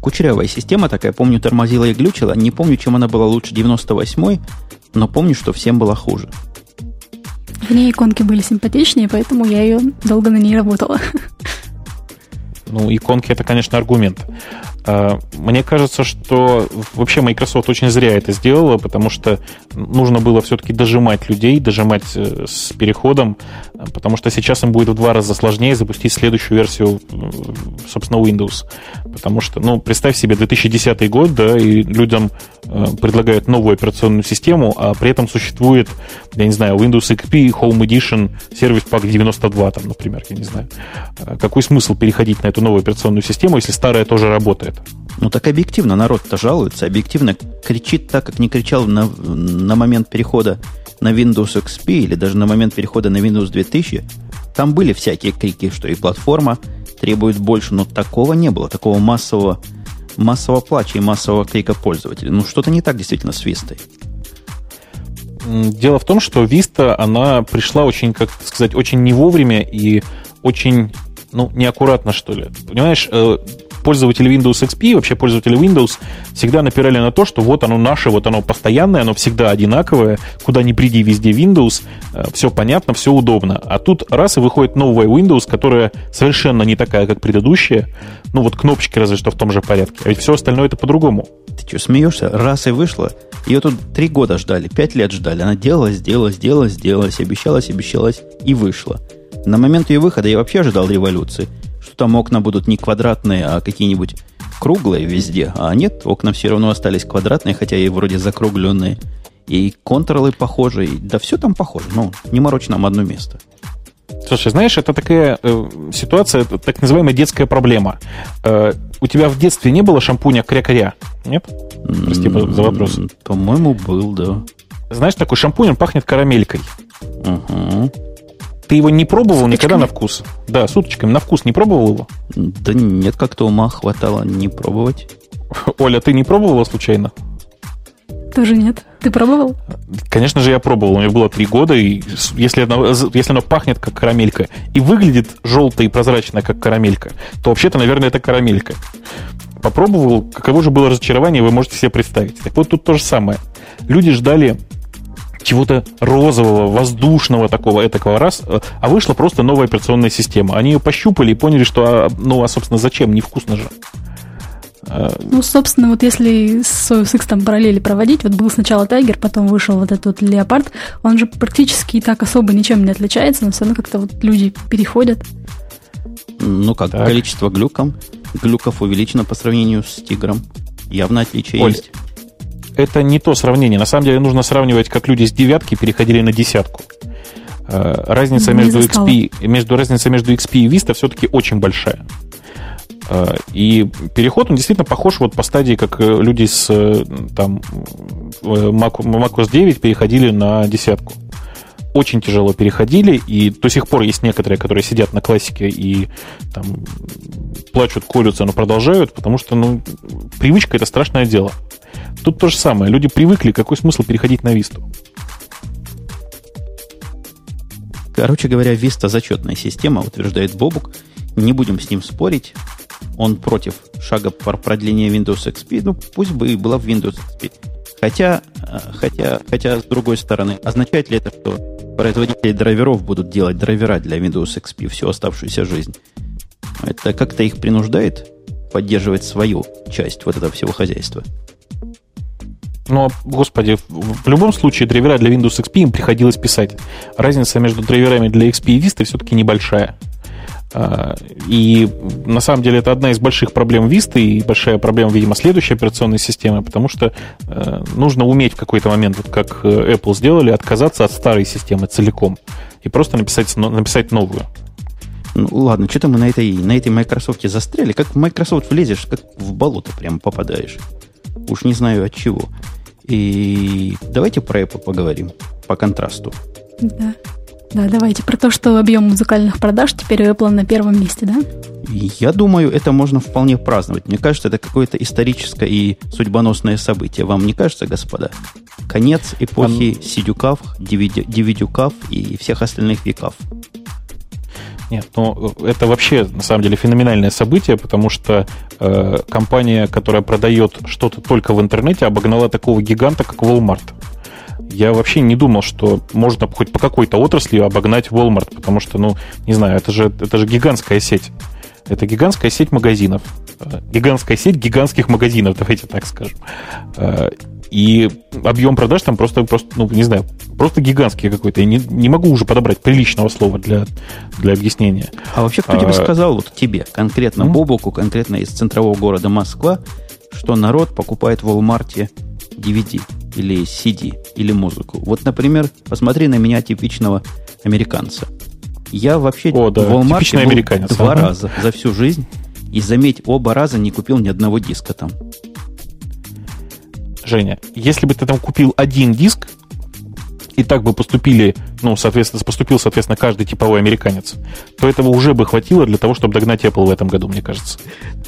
кучерявая система такая, помню, тормозила и глючила, не помню, чем она была лучше 98 но помню, что всем было хуже. В ней иконки были симпатичнее, поэтому я ее долго на ней работала. Ну, иконки это, конечно, аргумент. А, мне кажется, что вообще Microsoft очень зря это сделала, потому что нужно было все-таки дожимать людей, дожимать э, с переходом, потому что сейчас им будет в два раза сложнее запустить следующую версию, собственно, Windows. Потому что, ну, представь себе 2010 год, да, и людям э, предлагают новую операционную систему, а при этом существует, я не знаю, Windows XP Home Edition Service Pack 92, там, например, я не знаю. А какой смысл переходить на эту новую операционную систему, если старая тоже работает? Это. Ну так объективно народ-то жалуется, объективно кричит так, как не кричал на, на момент перехода на Windows XP или даже на момент перехода на Windows 2000. Там были всякие крики, что и платформа требует больше, но такого не было, такого массового, массового плача и массового крика пользователей. Ну что-то не так действительно с Вистой. Дело в том, что Vista, она пришла очень, как сказать, очень не вовремя и очень, ну, неаккуратно, что ли. Понимаешь, э, пользователи Windows XP, вообще пользователи Windows всегда напирали на то, что вот оно наше, вот оно постоянное, оно всегда одинаковое, куда ни приди, везде Windows, э, все понятно, все удобно. А тут раз и выходит новая Windows, которая совершенно не такая, как предыдущая, ну вот кнопочки разве что в том же порядке, а ведь все остальное это по-другому. Ты что, смеешься? Раз и вышла, ее тут три года ждали, пять лет ждали. Она делалась, делалась, делалась, делалась, обещалась, обещалась и вышла. На момент ее выхода я вообще ожидал революции что там окна будут не квадратные, а какие-нибудь круглые везде. А нет, окна все равно остались квадратные, хотя и вроде закругленные. И контролы похожи, да все там похоже. Ну, не морочь нам одно место. Слушай, знаешь, это такая э, ситуация, так называемая детская проблема. Э, у тебя в детстве не было шампуня кря-кря? Нет? Прости за вопрос. По-моему, был, да. Знаешь, такой шампунь, он пахнет карамелькой. Угу. Ты его не пробовал Суточками? никогда на вкус? Да, с уточками. На вкус не пробовал его? Да нет, как-то ума хватало не пробовать. Оля, ты не пробовала случайно? Тоже нет. Ты пробовал? Конечно же, я пробовал. У меня было три года, и если оно, если оно пахнет как карамелька и выглядит желто и прозрачно, как карамелька, то вообще-то, наверное, это карамелька. Попробовал, каково же было разочарование, вы можете себе представить. Так вот тут то же самое. Люди ждали чего-то розового, воздушного такого, этакого раз, а вышла просто новая операционная система. Они ее пощупали и поняли, что, а, ну, а, собственно, зачем? Невкусно же. Ну, собственно, вот если с Soyuz X там параллели проводить, вот был сначала Тайгер, потом вышел вот этот вот Леопард, он же практически так особо ничем не отличается, но все равно как-то вот люди переходят. Ну как, так. количество глюком, глюков увеличено по сравнению с Тигром. Явно отличие Оль, есть. Это не то сравнение. На самом деле нужно сравнивать, как люди с девятки переходили на десятку. Э, разница между XP, между, разница между XP и Vista все-таки очень большая. Э, и переход, он действительно похож вот по стадии, как э, люди с там, Mac, macOS 9 переходили на десятку. Очень тяжело переходили, и до сих пор есть некоторые, которые сидят на классике и там плачут, колются, но продолжают, потому что ну, привычка это страшное дело. Тут то же самое. Люди привыкли, какой смысл переходить на Висту? Короче говоря, Vista зачетная система, утверждает Бобук. Не будем с ним спорить. Он против шага по продлению Windows XP. Ну, пусть бы и была в Windows XP. Хотя, э, хотя, хотя, с другой стороны, означает ли это, что производители драйверов будут делать драйвера для Windows XP всю оставшуюся жизнь? Это как-то их принуждает поддерживать свою часть вот этого всего хозяйства. Но, господи, в любом случае драйвера для Windows XP им приходилось писать. Разница между драйверами для XP и Vista все-таки небольшая. А, и на самом деле это одна из больших проблем Vista и большая проблема, видимо, следующей операционной системы, потому что э, нужно уметь в какой-то момент, вот как э, Apple сделали, отказаться от старой системы целиком и просто написать, написать новую. Ну ладно, что-то мы на этой, на этой Microsoft застряли. Как в Microsoft влезешь, как в болото прямо попадаешь. Уж не знаю от чего. И давайте про Apple поговорим по контрасту. Да. Да, давайте про то, что объем музыкальных продаж теперь у Apple на первом месте, да? Я думаю, это можно вполне праздновать. Мне кажется, это какое-то историческое и судьбоносное событие. Вам не кажется, господа? Конец эпохи Он... сидюкав, дивидюкав и всех остальных веков. Нет, ну это вообще на самом деле феноменальное событие, потому что э, компания, которая продает что-то только в интернете, обогнала такого гиганта, как Walmart. Я вообще не думал, что можно хоть по какой-то отрасли обогнать Walmart, потому что, ну, не знаю, это же, это же гигантская сеть. Это гигантская сеть магазинов. Э, гигантская сеть гигантских магазинов, давайте так скажем. И объем продаж там просто, просто ну, не знаю, просто гигантский какой-то. Я не, не могу уже подобрать приличного слова для, для объяснения. А вообще, кто а, тебе сказал, вот тебе, конкретно ну? Бобуку, конкретно из центрового города Москва, что народ покупает в Walmart DVD или CD или музыку? Вот, например, посмотри на меня типичного американца. Я вообще О, да. в Walmart был два ага. раза за всю жизнь. И заметь, оба раза не купил ни одного диска там. Женя, если бы ты там купил один диск, и так бы поступили, ну, соответственно, поступил, соответственно, каждый типовой американец, то этого уже бы хватило для того, чтобы догнать Apple в этом году, мне кажется.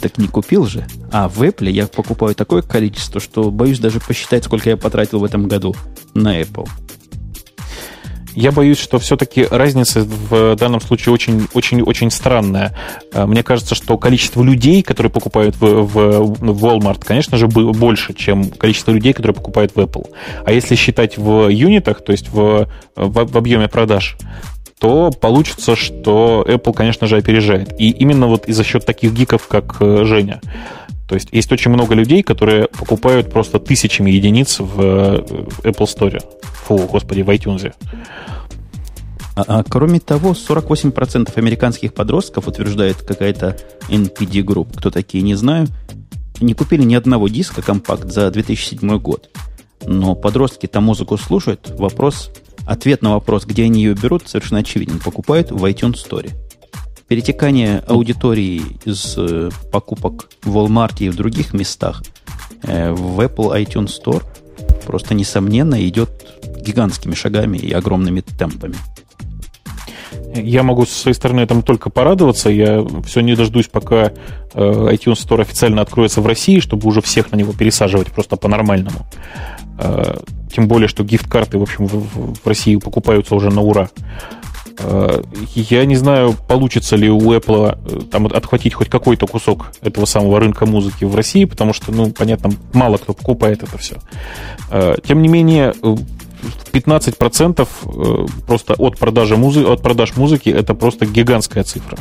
Так не купил же. А в Apple я покупаю такое количество, что боюсь даже посчитать, сколько я потратил в этом году на Apple. Я боюсь, что все-таки разница в данном случае очень-очень-очень странная. Э, мне кажется, что количество людей, которые покупают в, в, Walmart, конечно же, больше, чем количество людей, которые покупают в Apple. А если считать в юнитах, то есть в, в, в объеме продаж, то получится, что Apple, конечно же, опережает. И именно вот и за счет таких гиков, как э, Женя. То есть есть очень много людей, которые покупают просто тысячами единиц в э, Apple Store. Фу, господи, в iTunes. А, а кроме того, 48% американских подростков, утверждает какая-то NPD Group, кто такие, не знаю, не купили ни одного диска компакт за 2007 год. Но подростки там музыку слушают. Вопрос, ответ на вопрос, где они ее берут, совершенно очевиден. Покупают в iTunes Store перетекание аудитории из э, покупок в Walmart и в других местах э, в Apple iTunes Store просто несомненно идет гигантскими шагами и огромными темпами. Я могу со своей стороны этому только порадоваться. Я все не дождусь, пока э, iTunes Store официально откроется в России, чтобы уже всех на него пересаживать просто по-нормальному. Тем более, что гифт-карты, в общем, в России покупаются уже на ура. Э, я не знаю, получится ли у Apple э, там отхватить хоть какой-то кусок этого самого рынка музыки в России, потому что, ну, понятно, мало кто покупает это все. Э, тем не менее, 15% просто от продажи музыки, от продаж музыки это просто гигантская цифра.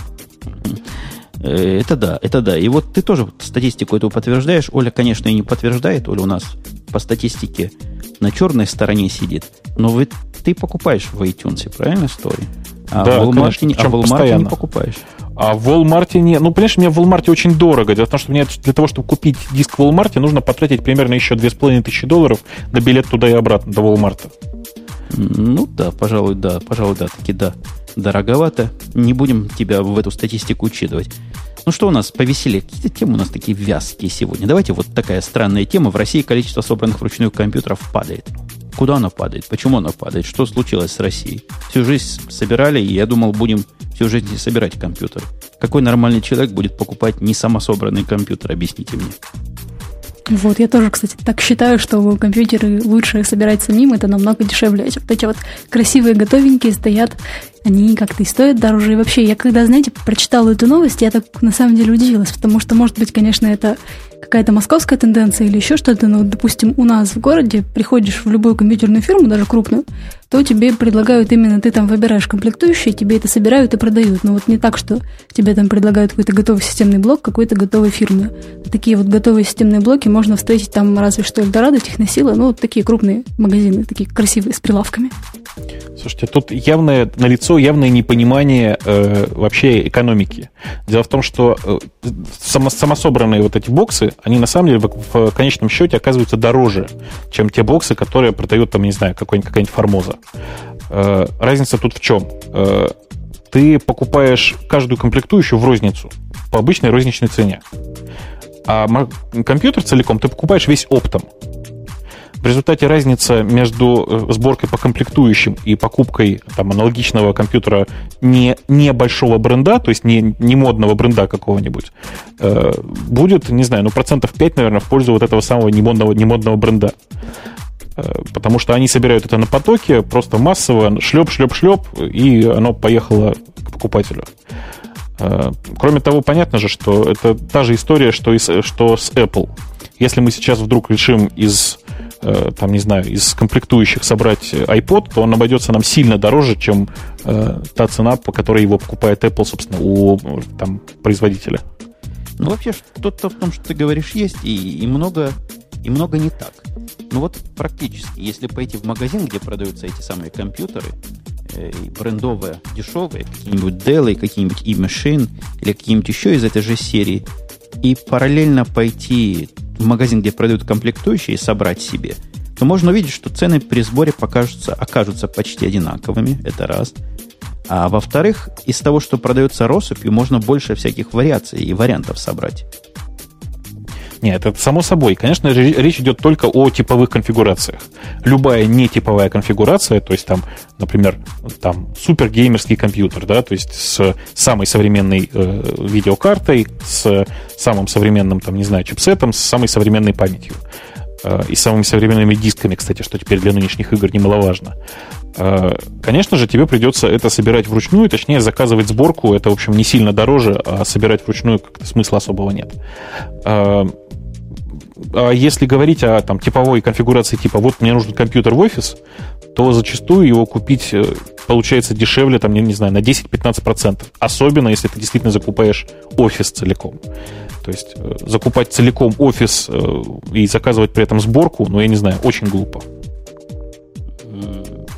Э, это да, это да. И вот ты тоже статистику эту подтверждаешь. Оля, конечно, и не подтверждает. Оля у нас по статистике на черной стороне сидит. Но вы, ты покупаешь в iTunes, правильно, Story? А да, в Walmart, конечно, не- а в Walmart не покупаешь. А в Walmart не... Ну, понимаешь, мне в Walmart очень дорого. Дело в том, что мне для того, чтобы купить диск в Walmart, нужно потратить примерно еще 2500 долларов на билет туда и обратно до Walmart. Ну да, пожалуй, да, пожалуй, да, таки да. Дороговато. Не будем тебя в эту статистику учитывать. Ну что у нас повеселее? Какие-то темы у нас такие вязкие сегодня. Давайте вот такая странная тема. В России количество собранных вручную компьютеров падает. Куда оно падает? Почему оно падает? Что случилось с Россией? Всю жизнь собирали, и я думал, будем всю жизнь собирать компьютеры. Какой нормальный человек будет покупать не самособранный компьютер? Объясните мне. Вот, я тоже, кстати, так считаю, что компьютеры лучше собирать самим, это намного дешевле. Вот эти вот красивые, готовенькие стоят, они как-то и стоят дороже. И вообще, я когда, знаете, прочитала эту новость, я так на самом деле удивилась, потому что, может быть, конечно, это какая-то московская тенденция или еще что-то, но, допустим, у нас в городе приходишь в любую компьютерную фирму, даже крупную, то тебе предлагают именно, ты там выбираешь комплектующие, тебе это собирают и продают. Но вот не так, что тебе там предлагают какой-то готовый системный блок какой-то готовой фирмы. Такие вот готовые системные блоки можно встретить там разве что Эльдорадо, Техносила, ну, вот такие крупные магазины, такие красивые, с прилавками. Слушайте, тут явное налицо явное непонимание э, вообще экономики. Дело в том, что э, само, самособранные вот эти боксы, они на самом деле в, в конечном счете оказываются дороже, чем те боксы, которые продают там, не знаю, какой-нибудь, какая-нибудь Формоза. Э, разница тут в чем? Э, ты покупаешь каждую комплектующую в розницу по обычной розничной цене. А компьютер целиком ты покупаешь весь оптом. В результате разница между э, сборкой по комплектующим и покупкой там, аналогичного компьютера не, не большого бренда, то есть не, не модного бренда какого-нибудь, э, будет, не знаю, ну процентов 5, наверное, в пользу вот этого самого немодного, немодного бренда. Э, потому что они собирают это на потоке, просто массово, шлеп-шлеп-шлеп, и оно поехало к покупателю. Э, Кроме того, понятно же, что это та же история, что, и что с Apple. Если мы сейчас вдруг решим из, там, не знаю, из комплектующих собрать iPod, то он обойдется нам сильно дороже, чем э, та цена, по которой его покупает Apple, собственно, у там, производителя. Ну, вообще, что-то в том, что ты говоришь, есть, и, и много, и много не так. Ну вот практически, если пойти в магазин, где продаются эти самые компьютеры, э, брендовые, дешевые, какие-нибудь Dell, какие-нибудь e-machine, или какие-нибудь еще из этой же серии, и параллельно пойти магазин, где продают комплектующие, собрать себе, то можно увидеть, что цены при сборе покажутся, окажутся почти одинаковыми, это раз. А во-вторых, из того, что продается россыпью, можно больше всяких вариаций и вариантов собрать. Нет, это само собой. Конечно, ре- речь идет только о типовых конфигурациях. Любая нетиповая конфигурация, то есть там, например, там супергеймерский компьютер, да, то есть с самой современной э, видеокартой, с самым современным, там, не знаю, чипсетом, с самой современной памятью. Э, и самыми современными дисками, кстати, что теперь для нынешних игр немаловажно. Э, Конечно же, тебе придется это собирать вручную, точнее, заказывать сборку. Это, в общем, не сильно дороже, а собирать вручную как-то смысла особого нет. Э, если говорить о там, типовой конфигурации типа «вот мне нужен компьютер в офис», то зачастую его купить э, получается дешевле, там, не, не знаю, на 10-15%. Особенно, если ты действительно закупаешь офис целиком. То есть э, закупать целиком офис э, и заказывать при этом сборку, ну, я не знаю, очень глупо.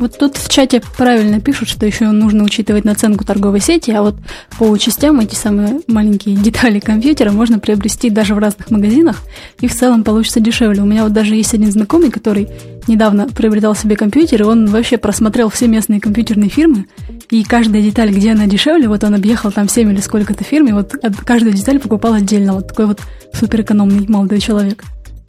Вот тут в чате правильно пишут, что еще нужно учитывать наценку торговой сети, а вот по частям эти самые маленькие детали компьютера можно приобрести даже в разных магазинах, и в целом получится дешевле. У меня вот даже есть один знакомый, который недавно приобретал себе компьютер, и он вообще просмотрел все местные компьютерные фирмы, и каждая деталь, где она дешевле, вот он объехал там 7 или сколько-то фирм, и вот от- каждую деталь покупал отдельно. Вот такой вот суперэкономный молодой человек.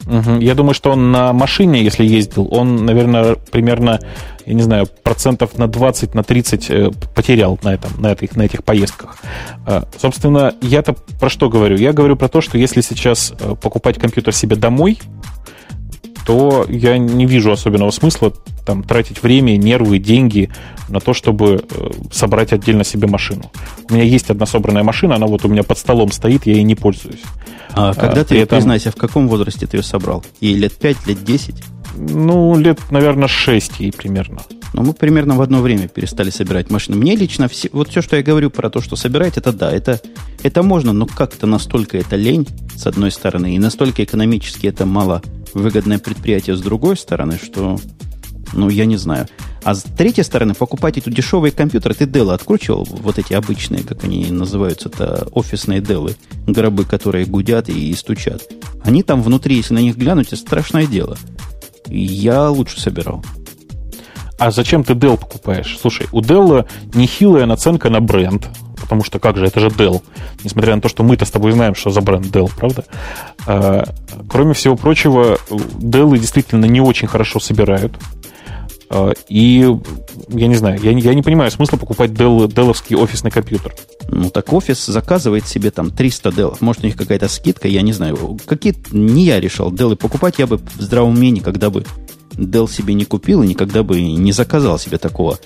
Мгм. Я думаю, что он на машине, если ездил, он, наверное, примерно, я не знаю, процентов на 20, на 30 э, потерял на, этом, на, этих, на этих поездках. А, Собственно, я-то про что говорю? Я говорю про то, что если сейчас э, покупать компьютер себе домой, то я не вижу особенного смысла там, тратить время, нервы, деньги на то, чтобы э, собрать отдельно себе машину. У меня есть одна собранная машина, она вот у меня под столом стоит, я ей не пользуюсь. А когда при ты, этом- признайся, в каком возрасте ты ее собрал? И лет 5, лет 10? Ну, лет, наверное, 6 ей примерно. Но мы примерно в одно время перестали собирать машины. Мне лично, все, вот все, что я говорю про то, что собирать, это да, это это можно, но как-то настолько это лень, с одной стороны, и настолько экономически это мало выгодное предприятие с другой стороны, что, ну, я не знаю. А с третьей стороны, покупать эти дешевые компьютеры, ты Dell откручивал, вот эти обычные, как они называются, это офисные Dell, гробы, которые гудят и, стучат. Они там внутри, если на них глянуть, это страшное дело. Я лучше собирал. А зачем ты Dell покупаешь? Слушай, у Dell нехилая наценка на бренд, потому что как же, это же Dell. Несмотря на то, что мы-то с тобой знаем, что за бренд Dell, правда? А, кроме всего прочего, Dell действительно не очень хорошо собирают. А, и я не знаю, я, я не понимаю смысла покупать Dell, Dell'овский офисный компьютер. Ну, так офис заказывает себе там 300 Dell. Может, у них какая-то скидка, я не знаю. Какие не я решал Dell покупать, я бы в здравом уме никогда бы Dell себе не купил и никогда бы не заказал себе такого.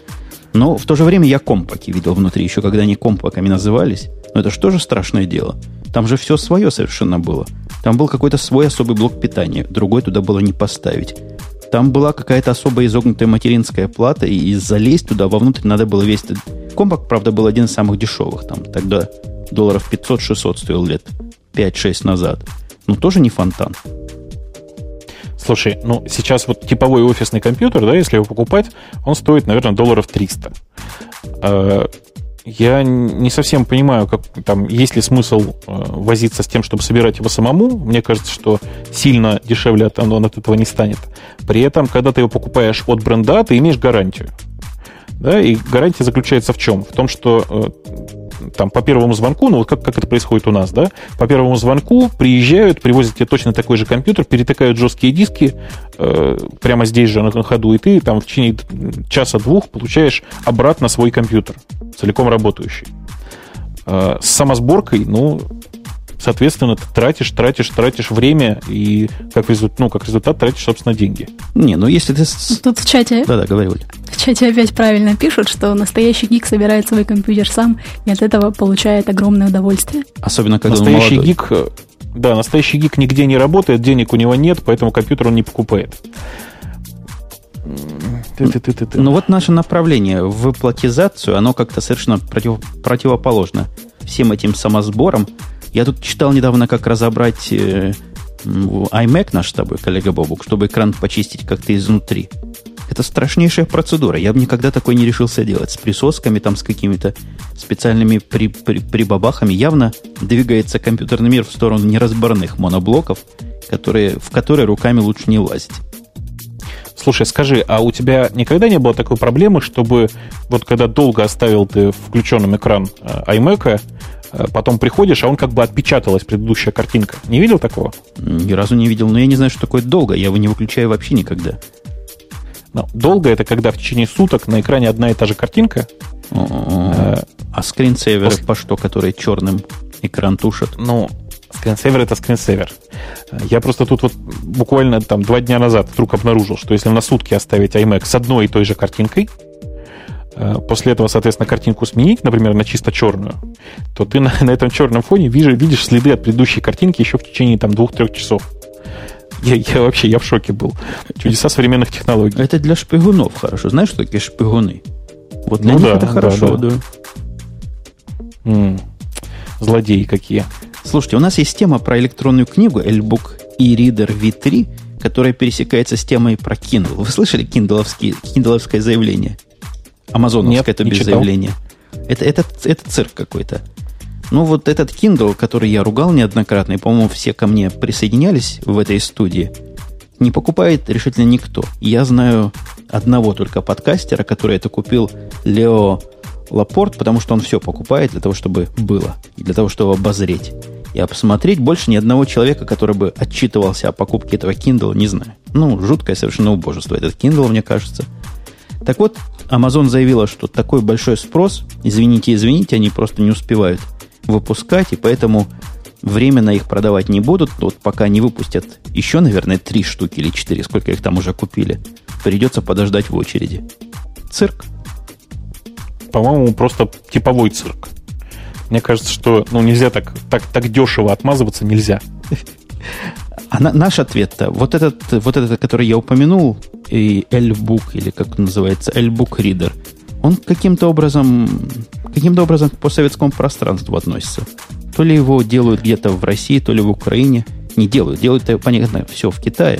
Но в то же время я компаки видел внутри, еще когда они компаками назывались. Но это же тоже страшное дело. Там же все свое совершенно было. Там был какой-то свой особый блок питания, другой туда было не поставить. Там была какая-то особо изогнутая материнская плата, и залезть туда вовнутрь надо было весь... Компакт, правда, был один из самых дешевых. Там тогда долларов 500-600 стоил лет 5-6 назад. Но тоже не фонтан. Слушай, ну сейчас вот типовой офисный компьютер, да, если его покупать, он стоит, наверное, долларов 300. Э, я не совсем понимаю, как там есть ли смысл э, возиться с тем, чтобы собирать его самому. Мне кажется, что сильно дешевле от, от этого не станет. При этом, когда ты его покупаешь от бренда, ты имеешь гарантию. Да, и гарантия заключается в чем? В том, что э, там по первому звонку, ну вот как, как это происходит у нас, да, по первому звонку приезжают, привозят тебе точно такой же компьютер, перетыкают жесткие диски э, прямо здесь же на, ходу, и ты там в течение часа-двух получаешь обратно свой компьютер, целиком работающий. Э, с самосборкой, ну, Соответственно, ты тратишь, тратишь, тратишь время и как результат, ну, как результат тратишь, собственно, деньги. Не, ну если ты... Тут в чате... Да-да, говори, Оль. В чате опять правильно пишут, что настоящий гик собирает свой компьютер сам и от этого получает огромное удовольствие. Особенно, когда настоящий он гик... Э, да, настоящий гик нигде не работает, денег у него нет, поэтому компьютер он не покупает. Ну вот наше направление в платизацию, оно как-то совершенно против, противоположно всем этим самосборам. Я тут читал недавно, как разобрать э, iMac наш с тобой, коллега Бобук, чтобы экран почистить как-то изнутри. Это страшнейшая процедура. Я бы никогда такой не решился делать. С присосками, там, с какими-то специальными при, при, прибабахами. Явно двигается компьютерный мир в сторону неразборных моноблоков, которые, в которые руками лучше не лазить. Слушай, скажи, а у тебя никогда не было такой проблемы, чтобы вот когда долго оставил ты включенным экран э, iMac, потом приходишь, а он как бы отпечаталась предыдущая картинка. Не видел такого? Ни разу не видел, но я не знаю, что такое долго. Я его не выключаю вообще никогда. Ну, долго это когда в течение суток на экране одна и та же картинка. Э, а скринсейверы после... по что, которые черным экран тушат? Ну, скринсейвер это скринсейвер. Я просто тут вот буквально там два дня назад вдруг обнаружил, что если на сутки оставить iMac с одной и той же картинкой, Э, после этого, соответственно, картинку сменить, например, на чисто черную, то ты на, на этом черном фоне видишь, видишь следы от предыдущей картинки еще в течение там двух-трех часов. Я, я вообще, я в шоке был. Чудеса современных технологий. Это для шпигунов хорошо. Знаешь, что такие шпигуны? Вот для ну, них да, это хорошо, да. да. М-м, злодеи какие. Слушайте, у нас есть тема про электронную книгу L-Book и Reader V3, которая пересекается с темой про Kindle. Вы слышали киндловское заявление? Амазоновское это без читал. заявления. Это, это, это цирк какой-то. Ну, вот этот Kindle, который я ругал неоднократно, и, по-моему, все ко мне присоединялись в этой студии, не покупает решительно никто. Я знаю одного только подкастера, который это купил, Лео Лапорт, потому что он все покупает для того, чтобы было, и для того, чтобы обозреть. И посмотреть больше ни одного человека, который бы отчитывался о покупке этого Kindle, не знаю. Ну, жуткое совершенно убожество этот Kindle, мне кажется. Так вот, Amazon заявила, что такой большой спрос, извините, извините, они просто не успевают выпускать, и поэтому временно их продавать не будут. Вот пока не выпустят еще, наверное, три штуки или четыре, сколько их там уже купили, придется подождать в очереди. Цирк. По-моему, просто типовой цирк. Мне кажется, что ну, нельзя так, так, так дешево отмазываться, нельзя. А на, наш ответ-то, вот этот, вот этот, который я упомянул, и L-Book, или как он называется, L-Book Reader, он каким-то образом, каким-то образом по советскому пространству относится. То ли его делают где-то в России, то ли в Украине. Не делают. Делают, понятно, все в Китае.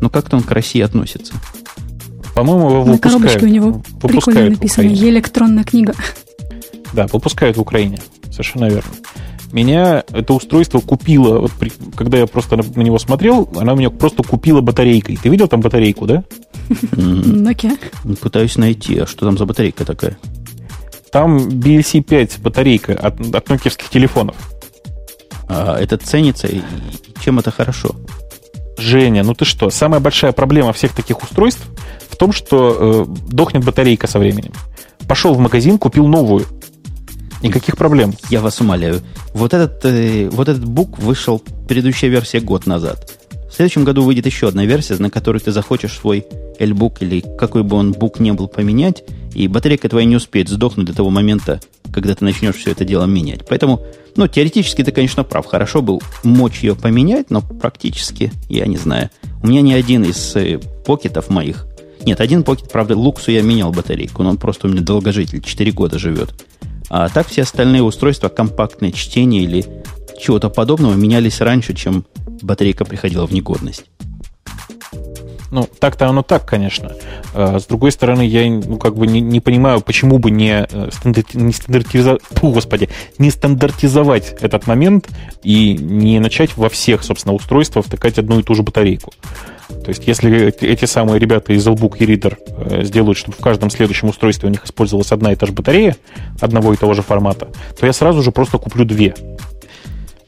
Но как-то он к России относится. По-моему, его На коробочке у него прикольно написано «Электронная книга». Да, выпускают в Украине. Совершенно верно. Меня это устройство купило, вот при, когда я просто на, на него смотрел, она меня просто купила батарейкой. Ты видел там батарейку, да? Nokia. Пытаюсь найти, а что там за батарейка такая? Там BLC 5 батарейка от, от нокиевских телефонов. А это ценится, и чем это хорошо? Женя, ну ты что, самая большая проблема всех таких устройств в том, что э, дохнет батарейка со временем. Пошел в магазин, купил новую. Никаких проблем. Я вас умоляю. Вот этот, э, вот этот бук вышел, предыдущая версия год назад. В следующем году выйдет еще одна версия, на которую ты захочешь свой L-бук или какой бы он бук не был поменять, и батарейка твоя не успеет сдохнуть до того момента, когда ты начнешь все это дело менять. Поэтому, ну, теоретически ты, конечно, прав. Хорошо бы мочь ее поменять, но практически, я не знаю. У меня ни один из э, покетов моих нет, один покет, правда, Луксу я менял батарейку, но он просто у меня долгожитель, 4 года живет. А так все остальные устройства, компактное чтение или чего-то подобного менялись раньше, чем батарейка приходила в негодность. Ну, так-то оно так, конечно. А, с другой стороны, я ну, как бы не, не понимаю, почему бы не, э, стандарти, не стандартизовать, господи, не стандартизовать этот момент и не начать во всех, собственно, устройствах втыкать одну и ту же батарейку. То есть, если эти самые ребята из Elbook и Reader э, сделают, чтобы в каждом следующем устройстве у них использовалась одна и та же батарея одного и того же формата, то я сразу же просто куплю две.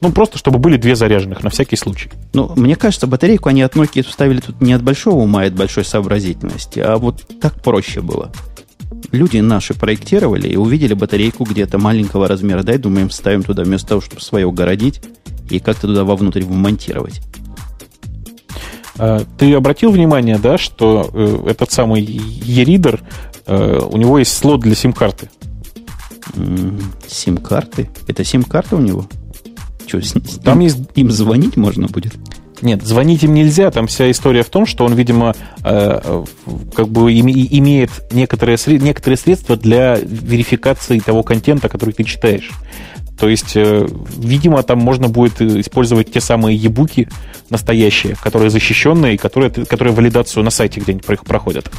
Ну, просто чтобы были две заряженных, на всякий случай. Ну, мне кажется, батарейку они от Nokia вставили тут не от большого ума и от большой сообразительности, а вот так проще было. Люди наши проектировали и увидели батарейку где-то маленького размера. Дай, думаем, вставим туда вместо того, чтобы свое городить и как-то туда вовнутрь вмонтировать. А, ты обратил внимание, да, что э, этот самый e-reader, э, у него есть слот для сим-карты? Сим-карты? Это сим-карта у него? Что, там им, есть... им звонить можно будет? Нет, звонить им нельзя. Там вся история в том, что он, видимо, э, как бы имеет некоторые, некоторые средства для верификации того контента, который ты читаешь. То есть, э, видимо, там можно будет использовать те самые ебуки настоящие, которые защищенные, которые, которые валидацию на сайте где-нибудь проходят.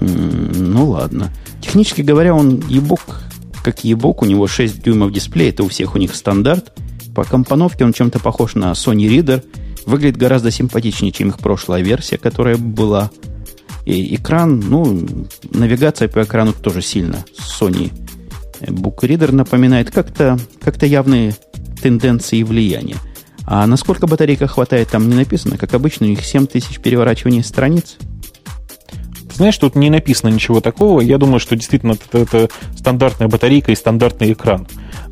Ну ладно. Технически говоря, он ебук, как ебук, у него 6 дюймов дисплея, это у всех у них стандарт. По компоновке он чем-то похож на Sony Reader. Выглядит гораздо симпатичнее, чем их прошлая версия, которая была. И экран, ну, навигация по экрану тоже сильно Sony Book Reader напоминает как-то как явные тенденции и влияния. А насколько батарейка хватает, там не написано. Как обычно, у них 7000 переворачиваний страниц. знаешь, тут не написано ничего такого. Я думаю, что действительно это, это стандартная батарейка и стандартный экран.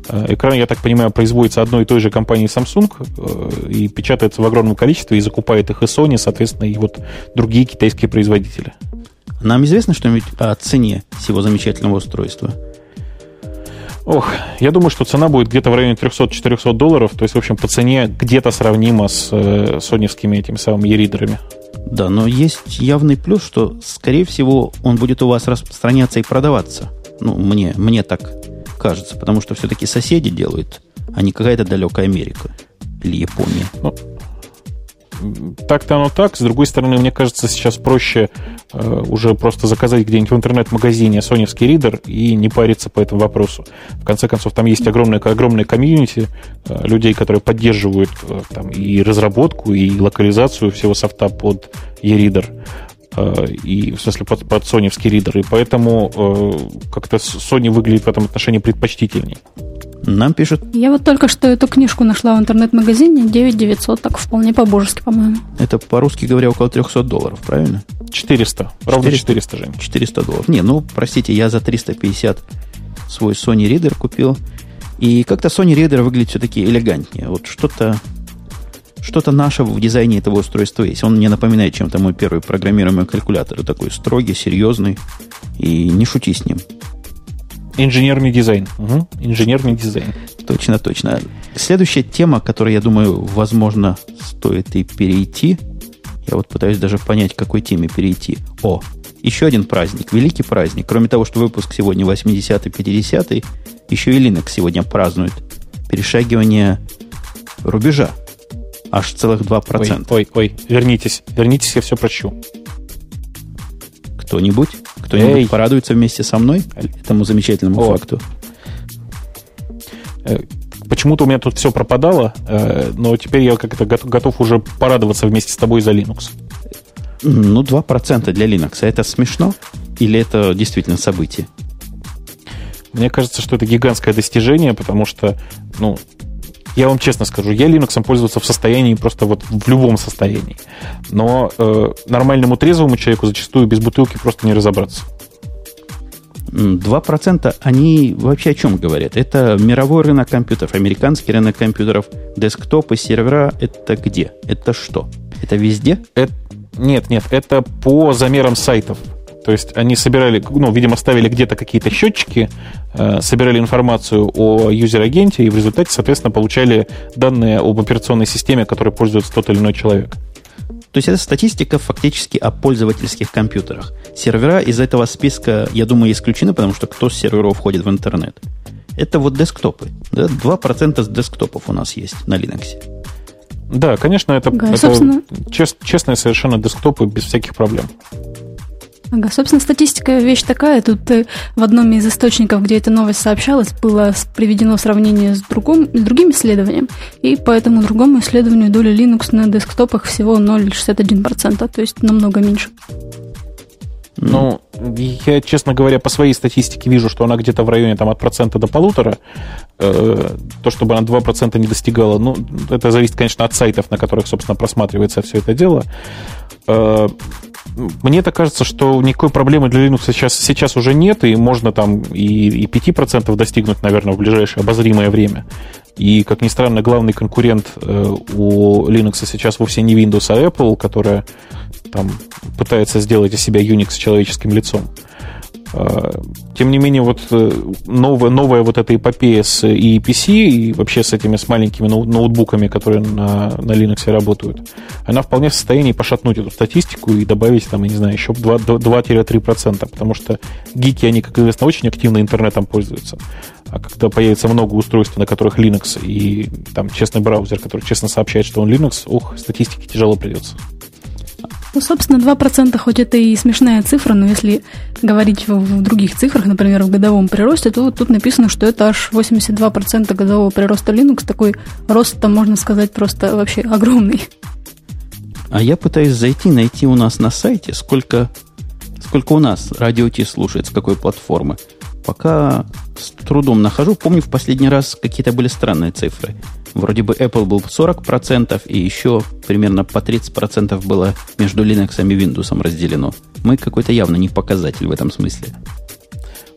Э, экран, я так понимаю, производится одной и той же компанией Samsung э, и печатается в огромном количестве и закупает их и Sony, соответственно, и вот другие китайские производители. Нам известно что-нибудь о цене всего замечательного устройства? Ох, я думаю, что цена будет где-то в районе 300-400 долларов, то есть, в общем, по цене где-то сравнимо с э, соневскими этими самыми e-ридерами. Да, но есть явный плюс, что, скорее всего, он будет у вас распространяться и продаваться. Ну, мне, мне так кажется, потому что все-таки соседи делают, а не какая-то далекая Америка или Япония. Ну, так-то оно так. С другой стороны, мне кажется, сейчас проще э, уже просто заказать где-нибудь в интернет-магазине соневский ридер и не париться по этому вопросу. В конце концов, там есть огромное, огромное комьюнити э, людей, которые поддерживают э, там, и разработку, и локализацию всего софта под e-reader и в смысле под, под соневский ридер, и поэтому э, как-то Sony выглядит в этом отношении предпочтительней. Нам пишут... Я вот только что эту книжку нашла в интернет-магазине, 9900, так вполне по-божески, по-моему. Это по-русски говоря около 300 долларов, правильно? 400, ровно 400, 400 Жень. 400 долларов. Не, ну, простите, я за 350 свой Sony Reader купил. И как-то Sony Reader выглядит все-таки элегантнее. Вот что-то что-то наше в дизайне этого устройства есть. Он мне напоминает чем-то мой первый программируемый калькулятор. Такой строгий, серьезный. И не шути с ним. Инженерный дизайн. Угу. Инженерный дизайн. Точно, точно. Следующая тема, которой, я думаю, возможно, стоит и перейти. Я вот пытаюсь даже понять, к какой теме перейти. О, еще один праздник, великий праздник. Кроме того, что выпуск сегодня 80-й, 50-й, еще и Linux сегодня празднует перешагивание рубежа. Аж целых 2%. Ой, ой, ой, вернитесь, вернитесь, я все прощу. Кто-нибудь? Кто-нибудь Эй. порадуется вместе со мной этому замечательному О. факту? Э, почему-то у меня тут все пропадало, э, но теперь я как-то готов уже порадоваться вместе с тобой за Linux. Ну, 2% для Linux. Это смешно? Или это действительно событие? Мне кажется, что это гигантское достижение, потому что, ну, я вам честно скажу, я Linux пользоваться в состоянии просто вот в любом состоянии. Но э, нормальному трезвому человеку зачастую без бутылки просто не разобраться. 2% они вообще о чем говорят? Это мировой рынок компьютеров, американский рынок компьютеров, десктопы, сервера. Это где? Это что? Это везде? Это, нет, нет, это по замерам сайтов. То есть они собирали, ну, видимо, ставили где-то какие-то счетчики, э, собирали информацию о user-agent е и в результате, соответственно, получали данные об операционной системе, которой пользуется тот или иной человек. То есть это статистика фактически о пользовательских компьютерах. Сервера из этого списка, я думаю, исключены, потому что кто с серверов входит в интернет? Это вот десктопы. Да? 2% с десктопов у нас есть на Linux. Да, конечно, это, да, это чест, честные совершенно десктопы без всяких проблем. Ага, собственно, статистика вещь такая. Тут э, в одном из источников, где эта новость сообщалась, было приведено сравнение с, другом, с другим исследованием, и по этому другому исследованию доля Linux на десктопах всего 0,61%, то есть намного меньше. Ну, я, честно говоря, по своей статистике вижу, что она где-то в районе там, от процента до полутора. Э, то, чтобы она 2% не достигала, ну, это зависит, конечно, от сайтов, на которых, собственно, просматривается все это дело. Э, мне так кажется, что никакой проблемы для Linux сейчас, сейчас уже нет, и можно там и, и 5% достигнуть, наверное, в ближайшее обозримое время. И, как ни странно, главный конкурент э, у Linux сейчас вовсе не Windows, а Apple, которая там пытается сделать из себя Unix человеческим лицом. А, тем не менее, вот э, новая, новая вот эта эпопея с EPC и вообще с этими с маленькими ноутбуками, которые на, на Linux работают, она вполне в состоянии пошатнуть эту статистику и добавить, там, я не знаю, еще 2-3%, потому что гики, они, как известно, очень активно интернетом пользуются. А когда появится много устройств, на которых Linux и там честный браузер, который честно сообщает, что он Linux, ух, статистике тяжело придется. Ну, собственно, 2% хоть это и смешная цифра, но если говорить в, других цифрах, например, в годовом приросте, то вот тут написано, что это аж 82% годового прироста Linux. Такой рост там, можно сказать, просто вообще огромный. А я пытаюсь зайти, найти у нас на сайте, сколько, сколько у нас радио Ти слушает, с какой платформы. Пока с трудом нахожу. Помню, в последний раз какие-то были странные цифры. Вроде бы Apple был 40%, и еще примерно по 30% было между Linux и Windows разделено. Мы какой-то явно не показатель в этом смысле.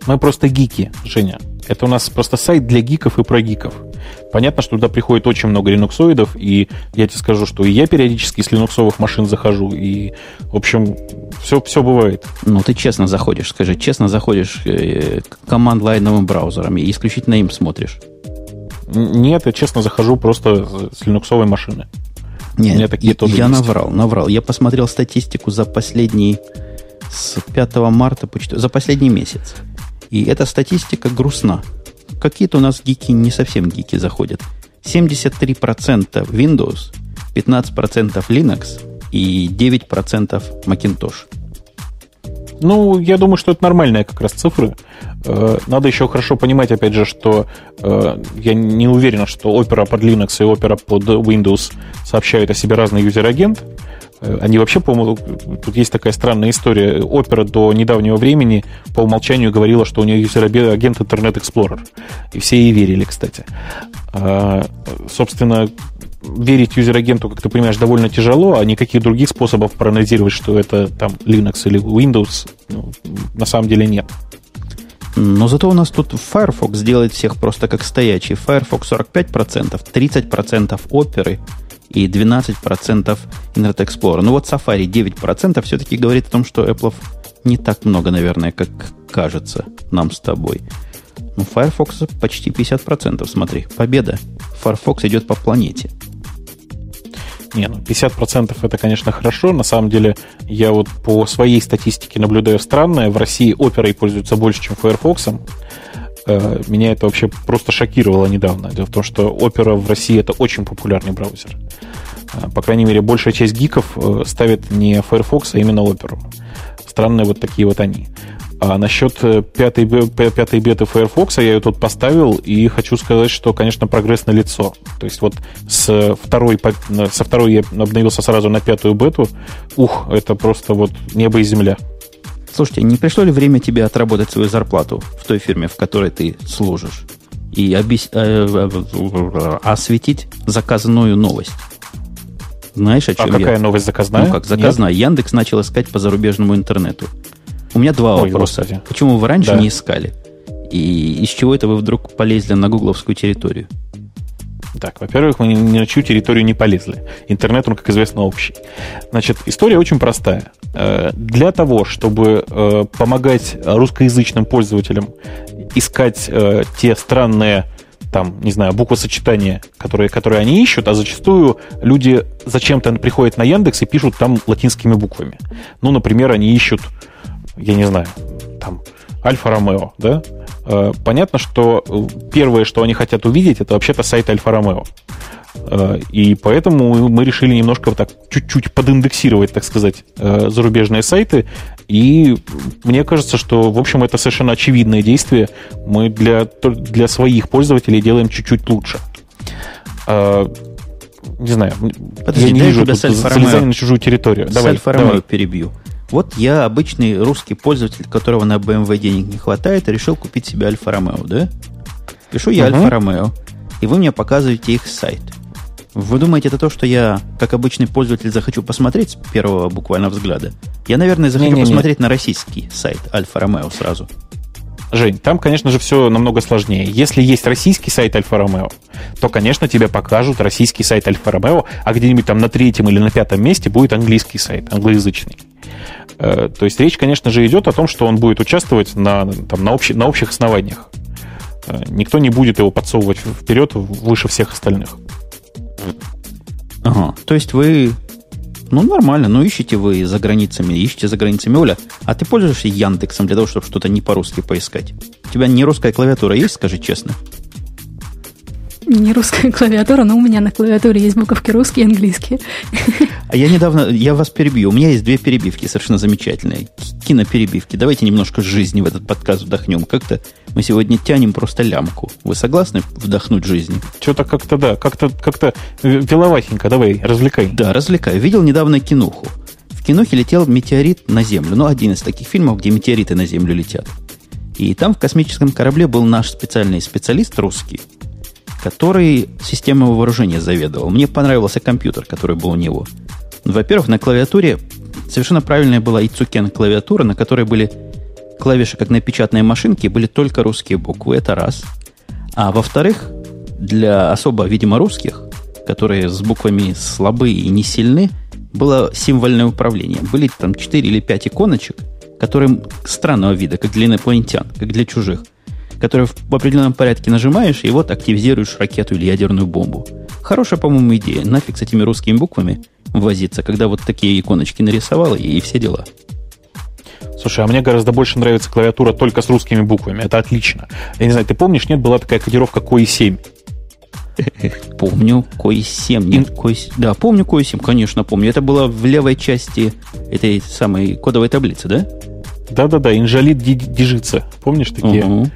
Мы просто гики, Женя. Это у нас просто сайт для гиков и про гиков. Понятно, что туда приходит очень много линуксоидов, и я тебе скажу, что и я периодически с линуксовых машин захожу, и, в общем, все, все бывает. Ну, ты честно заходишь, скажи, честно заходишь э, команд-лайновым браузером и исключительно им смотришь. Нет, я честно захожу просто с линуксовой машины. Нет, такие я, я наврал, наврал. Я посмотрел статистику за последний с 5 марта по 4, за последний месяц. И эта статистика грустна. Какие-то у нас гики не совсем гики заходят. 73% Windows, 15% Linux и 9% Macintosh. Ну, я думаю, что это нормальные как раз цифры. Э, надо еще хорошо понимать, опять же, что э, я не уверен, что Opera под Linux и Opera под Windows сообщают о себе разный user-agent. Э, они вообще, по-моему, тут есть такая странная история. Opera до недавнего времени по умолчанию говорила, что у нее user-agent Internet Explorer. И все ей верили, кстати. А, собственно, верить user-agent у, как ты понимаешь, довольно тяжело, а никаких других способов проанализировать, что это там Linux или Windows, ну, на самом деле нет. Но зато у нас тут Firefox делает всех просто как стоячий. Firefox 45%, 30% оперы и 12% Internet Explorer. Ну вот Safari 9% все-таки говорит о том, что Apple не так много, наверное, как кажется нам с тобой. Ну, Firefox почти 50%, смотри. Победа. Firefox идет по планете. Не, ну 50% это, конечно, хорошо. На самом деле, я вот по своей статистике наблюдаю странное. В России оперой пользуются больше, чем Firefox. Э, меня это вообще просто шокировало недавно. Дело в том, что Opera в России это очень популярный браузер. Э, по крайней мере, большая часть гиков э, ставит не Firefox, а именно Opera. Странные вот такие вот они. А насчет пятой, пятой беты Firefox я ее тут поставил, и хочу сказать, что, конечно, прогресс на лицо. То есть вот с второй, со второй я обновился сразу на пятую бету. Ух, это просто вот небо и земля. Слушайте, не пришло ли время тебе отработать свою зарплату в той фирме, в которой ты служишь? И объяс... Э, э, осветить заказанную новость? Знаешь, о чем а какая я? новость заказная? Ну как, заказная. Нет? Яндекс начал искать по зарубежному интернету. У меня два Ой, вопроса. Господи. Почему вы раньше да. не искали? И из чего это вы вдруг полезли на гугловскую территорию? Так, во-первых, мы ни на чью территорию не полезли. Интернет, он, как известно, общий. Значит, история очень простая. Э, для того, чтобы э, помогать русскоязычным пользователям искать э, те странные там, не знаю, буквосочетания, которые, которые они ищут, а зачастую люди зачем-то приходят на Яндекс и пишут там латинскими буквами. Ну, например, они ищут, я не знаю, там, Альфа-Ромео, да? Э, понятно, что э, первое, что они хотят увидеть, это вообще-то сайт Альфа-Ромео. Э, и поэтому мы решили немножко так чуть-чуть подиндексировать, так сказать, зарубежные сайты. И мне кажется, что, в общем, это совершенно очевидное действие. Мы для, для своих пользователей делаем чуть-чуть лучше. Не знаю, Подожди, я не вижу тут залезания на чужую территорию. Давай, давай. перебью. Вот я обычный русский пользователь, которого на BMW денег не хватает, решил купить себе Альфа-Ромео, да? Пишу я uh-huh. Альфа-Ромео, и вы мне показываете их сайт. Вы думаете, это то, что я, как обычный пользователь, захочу посмотреть с первого буквально взгляда? Я, наверное, захочу не, не, посмотреть не. на российский сайт Альфа-Ромео сразу. Жень, там, конечно же, все намного сложнее. Если есть российский сайт Альфа-Ромео, то, конечно, тебе покажут российский сайт Альфа-Ромео, а где-нибудь там на третьем или на пятом месте будет английский сайт, англоязычный. Э, то есть речь, конечно же, идет о том, что он будет участвовать на, там, на, общих, на общих основаниях. Э, никто не будет его подсовывать вперед выше всех остальных. Ага. То есть вы ну, нормально, ну ищите вы за границами, ищите за границами. Оля, а ты пользуешься Яндексом для того, чтобы что-то не по-русски поискать? У тебя не русская клавиатура есть, скажи честно? Не русская клавиатура, но у меня на клавиатуре есть буковки русские и английские. А я недавно, я вас перебью. У меня есть две перебивки совершенно замечательные. Киноперебивки. Давайте немножко жизни в этот подкаст вдохнем. Как-то мы сегодня тянем просто лямку. Вы согласны вдохнуть жизни? Что-то как-то, да, как-то как веловатенько. Давай, развлекай. Да, развлекай. Видел недавно кинуху. В кинохе летел метеорит на Землю. Ну, один из таких фильмов, где метеориты на Землю летят. И там в космическом корабле был наш специальный специалист русский, который системой вооружения заведовал. Мне понравился компьютер, который был у него. Во-первых, на клавиатуре совершенно правильная была Ицукен клавиатура, на которой были клавиши, как на печатной машинке, были только русские буквы. Это раз. А во-вторых, для особо, видимо, русских, которые с буквами слабые и не сильны, было символьное управление. Были там 4 или 5 иконочек, которые странного вида, как для инопланетян, как для чужих который в определенном порядке нажимаешь, и вот активизируешь ракету или ядерную бомбу. Хорошая, по-моему, идея. Нафиг с этими русскими буквами возиться, когда вот такие иконочки нарисовал и, и все дела. Слушай, а мне гораздо больше нравится клавиатура только с русскими буквами. Это отлично. Я не знаю, ты помнишь, нет, была такая кодировка COI 7. Помню, COI 7. Нет, COI... Да, помню COI 7, конечно, помню. Это было в левой части этой самой кодовой таблицы, да? Да-да-да, инжалит дижица. Помнишь такие? Угу.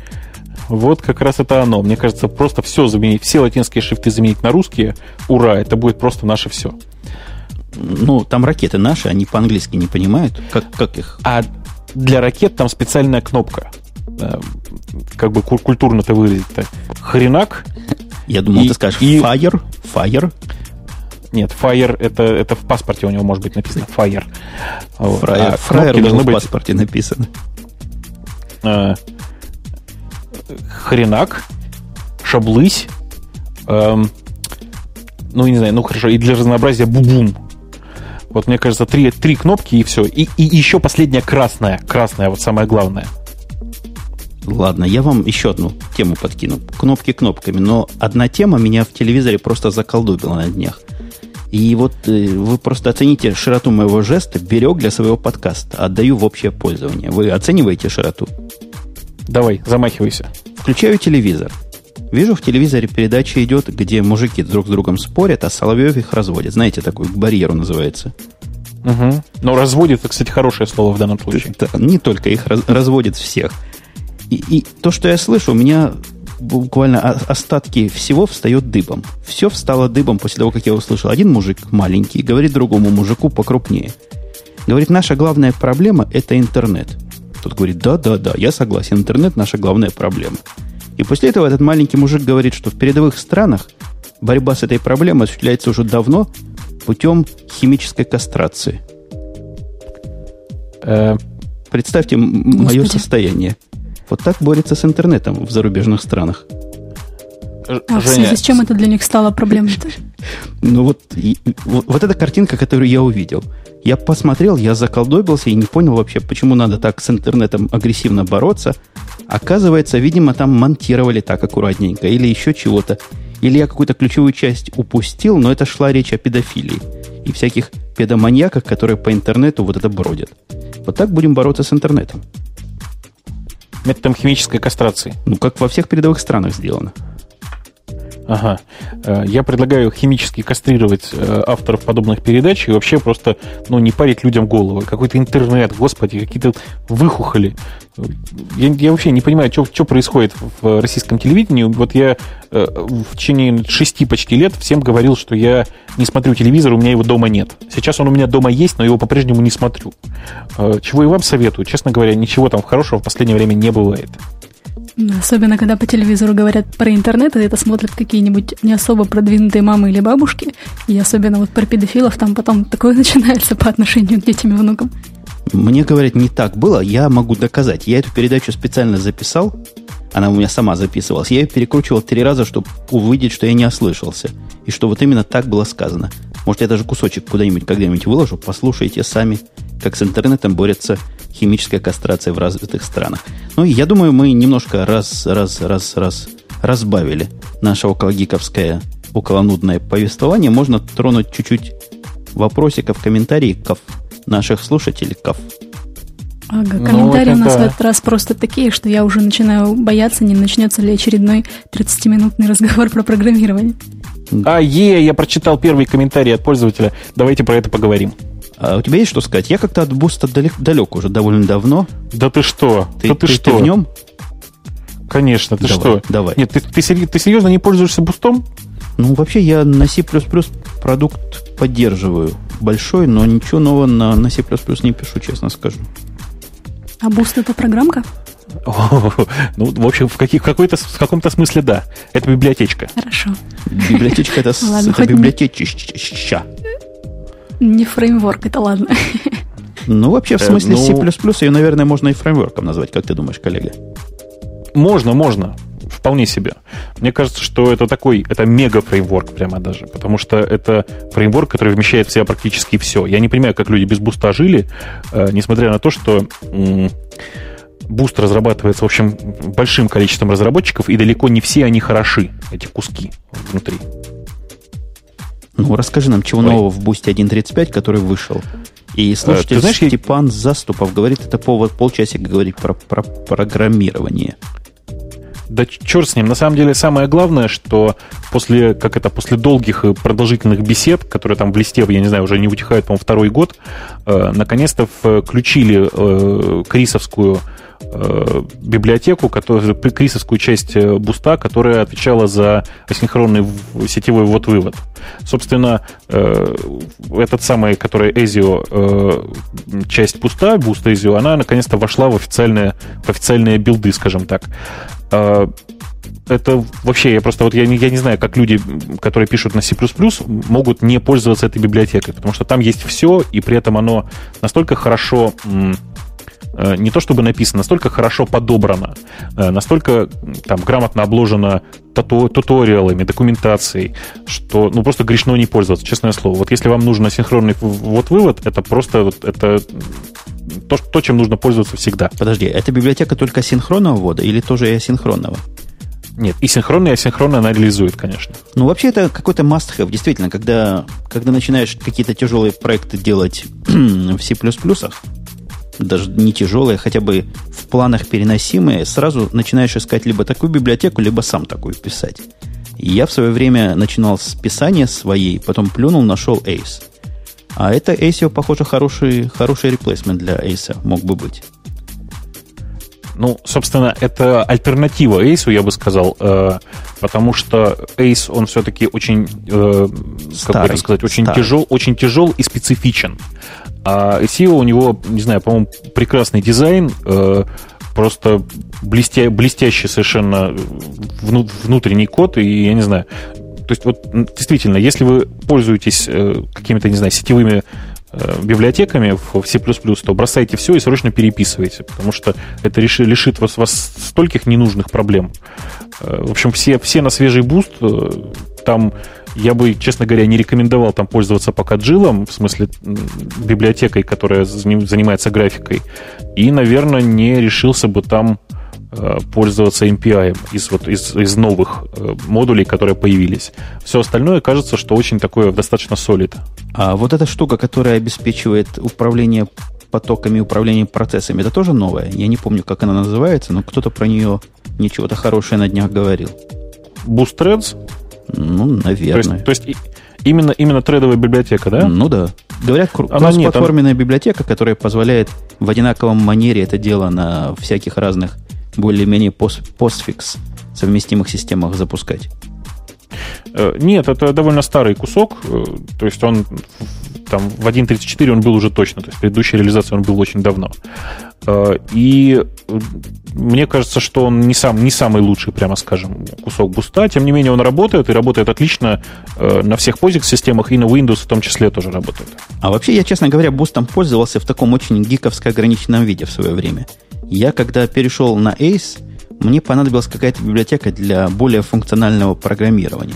Вот как раз это оно. Мне кажется, просто все заменить, все латинские шрифты заменить на русские. Ура, это будет просто наше все. Ну, там ракеты наши, они по-английски не понимают. Как, как их? А для ракет там специальная кнопка. Э, как бы культурно-то выразить-то. Хренак. Я думал, и, ты скажешь и... fire, fire. Нет, Fire это, это в паспорте у него может быть написано Fire. Фраер, а фраер должны в быть... паспорте написано. А, хренак, шаблысь, эм, ну, не знаю, ну хорошо, и для разнообразия бубум. Вот мне кажется, три, три кнопки и все. И, и еще последняя красная. Красная, вот самое главное. Ладно, я вам еще одну тему подкину. Кнопки кнопками. Но одна тема меня в телевизоре просто заколдубила на днях. И вот э, вы просто оцените широту моего жеста, берег для своего подкаста, отдаю в общее пользование. Вы оцениваете широту? Давай, замахивайся. Включаю телевизор. Вижу, в телевизоре передача идет, где мужики друг с другом спорят, а Соловьев их разводит. Знаете, такой барьеру называется. Угу. Но разводит, это, кстати, хорошее слово в данном случае. Это не только их раз, разводит всех. И, и то, что я слышу, у меня буквально остатки всего встает дыбом. Все встало дыбом после того, как я услышал. Один мужик маленький говорит другому мужику покрупнее. Говорит, наша главная проблема – это интернет. Тот говорит, да-да-да, я согласен, интернет – наша главная проблема. И после этого этот маленький мужик говорит, что в передовых странах борьба с этой проблемой осуществляется уже давно путем химической кастрации. Э, представьте Господи. мое состояние. Вот так борется с интернетом в зарубежных странах. А в связи с чем это для них стало проблемой-то? Ну вот, и, вот, вот эта картинка, которую я увидел. Я посмотрел, я заколдобился и не понял вообще, почему надо так с интернетом агрессивно бороться. Оказывается, видимо, там монтировали так аккуратненько или еще чего-то. Или я какую-то ключевую часть упустил, но это шла речь о педофилии и всяких педоманьяках, которые по интернету вот это бродят. Вот так будем бороться с интернетом. Методом химической кастрации. Ну, как во всех передовых странах сделано. Ага. Э, я предлагаю химически кастрировать э, авторов подобных передач и вообще просто ну, не парить людям голову. Какой-то интернет, господи, какие-то выхухоли. Я, я вообще не понимаю, что, что происходит в российском телевидении. Вот я э, в течение шести почти лет всем говорил, что я не смотрю телевизор, у меня его дома нет. Сейчас он у меня дома есть, но его по-прежнему не смотрю. Чего и вам советую. Честно говоря, ничего там хорошего в последнее время не бывает. Особенно, когда по телевизору говорят про интернет, и это смотрят какие-нибудь не особо продвинутые мамы или бабушки. И особенно вот про педофилов там потом такое начинается по отношению к детям и внукам. Мне говорят, не так было, я могу доказать. Я эту передачу специально записал, она у меня сама записывалась. Я ее перекручивал три раза, чтобы увидеть, что я не ослышался. И что вот именно так было сказано. Может, я даже кусочек куда-нибудь когда-нибудь выложу, послушайте сами, как с интернетом борется химическая кастрация в развитых странах. Ну, я думаю, мы немножко раз, раз, раз, раз разбавили наше окологиковское, околонудное повествование. Можно тронуть чуть-чуть вопросиков, комментариев наших слушателей. Ага, ну, комментарии ну, у нас да. в этот раз просто такие, что я уже начинаю бояться, не начнется ли очередной 30-минутный разговор про программирование. А, е, я прочитал первый комментарий от пользователя. Давайте про это поговорим. А у тебя есть что сказать? Я как-то от Boost а далек, далек уже довольно давно. Да ты что? Ты, да ты, ты что? Ты в нем? Конечно, ты давай, что? Давай. Нет, ты, ты, ты серьезно не пользуешься Boost ом? Ну, вообще, я на C++ продукт поддерживаю большой, но ничего нового на, на C++ не пишу, честно скажу. А Boost это программка? ну, в общем, в, каких, в, какой-то, в каком-то смысле да. Это библиотечка. Хорошо. Библиотечка это, ладно, это библиотечища. Не фреймворк, это ладно. Ну, вообще, в э, смысле ну, C++, ее, наверное, можно и фреймворком назвать, как ты думаешь, коллега? Можно, можно. Вполне себе. Мне кажется, что это такой, это мега-фреймворк прямо даже, потому что это фреймворк, который вмещает в себя практически все. Я не понимаю, как люди без Boost а жили, э, несмотря на то, что Boost разрабатывается, в общем, большим количеством разработчиков, и далеко не все они хороши, эти куски внутри. Ну, расскажи нам, чего Ой. нового в Бусте 1.35, который вышел. И э, слушатель знаешь, Степан я... Заступов говорит, это повод полчасика говорить про, про программирование. Да черт с ним. На самом деле самое главное, что после, как это, после долгих и продолжительных бесед, которые там в листе, я не знаю, уже не утихают, по-моему, второй год, э, наконец-то включили э, крисовскую библиотеку, которая, крисовскую часть э, буста, которая отвечала за асинхронный сетевой ввод-вывод. Собственно, э, этот самый, который Ezio, э, часть буста, буст Ezio, она наконец-то вошла в официальные, в официальные билды, скажем так. Э, это вообще, я просто вот я не, я не знаю, как люди, которые пишут на C++, могут не пользоваться этой библиотекой, потому что там есть все, и при этом оно настолько хорошо Э, не то чтобы написано, настолько хорошо подобрано, э, настолько там грамотно обложено туториалами, документацией, что ну просто грешно не пользоваться, честное слово. Вот если вам нужен асинхронный вот вывод, это просто вот это то, то, чем нужно пользоваться всегда. Подожди, это библиотека только синхронного ввода или тоже и асинхронного? Нет, и синхронно, и асинхронно она реализует, конечно. Ну, вообще, это какой-то must-have. Действительно, когда, когда начинаешь какие-то тяжелые проекты делать в C++, даже не тяжелые, хотя бы в планах переносимые, сразу начинаешь искать либо такую библиотеку, либо сам такую писать. Я в свое время начинал с писания своей, потом плюнул, нашел Ace. А это ASIO, похоже, хороший, хороший реплейсмент для Ace мог бы быть. Ну, собственно, это альтернатива Ace, я бы сказал, э, потому что Ace, он все-таки очень, э, как бы это сказать, очень тяжел, очень тяжел и специфичен. А SEO у него, не знаю, по-моему, прекрасный дизайн, э, просто блестя, блестящий совершенно вну, внутренний код, и я не знаю. То есть вот действительно, если вы пользуетесь э, какими-то, не знаю, сетевыми библиотеками в C++, то бросайте все и срочно переписывайте, потому что это лишит вас, вас стольких ненужных проблем. Э, в общем, все, все на свежий буст, э, там я бы, честно говоря, не рекомендовал там пользоваться пока джилом, в смысле библиотекой, которая занимается графикой, и, наверное, не решился бы там Э, пользоваться MPI из, вот, из, из новых э, модулей, которые появились. Все остальное кажется, что очень такое достаточно солид. А вот эта штука, которая обеспечивает управление потоками, управление процессами, это тоже новая? Я не помню, как она называется, но кто-то про нее ничего-то хорошее на днях говорил. Boost Threads? Ну, наверное. То есть, то есть именно, именно тредовая библиотека, да? Ну да. Говорят, кроссплатформенная она... библиотека, которая позволяет в одинаковом манере это дело на всяких разных более-менее постфикс совместимых системах запускать? Э, нет, это довольно старый кусок. Э, то есть он там в 1.34 он был уже точно. То есть предыдущая реализация он был очень давно. Э, и мне кажется, что он не, сам, не самый лучший, прямо скажем, кусок буста. Тем не менее, он работает, и работает отлично на всех POSIX-системах, и на Windows в том числе тоже работает. А вообще, я, честно говоря, бустом пользовался в таком очень гиковско ограниченном виде в свое время. Я, когда перешел на Ace, мне понадобилась какая-то библиотека для более функционального программирования.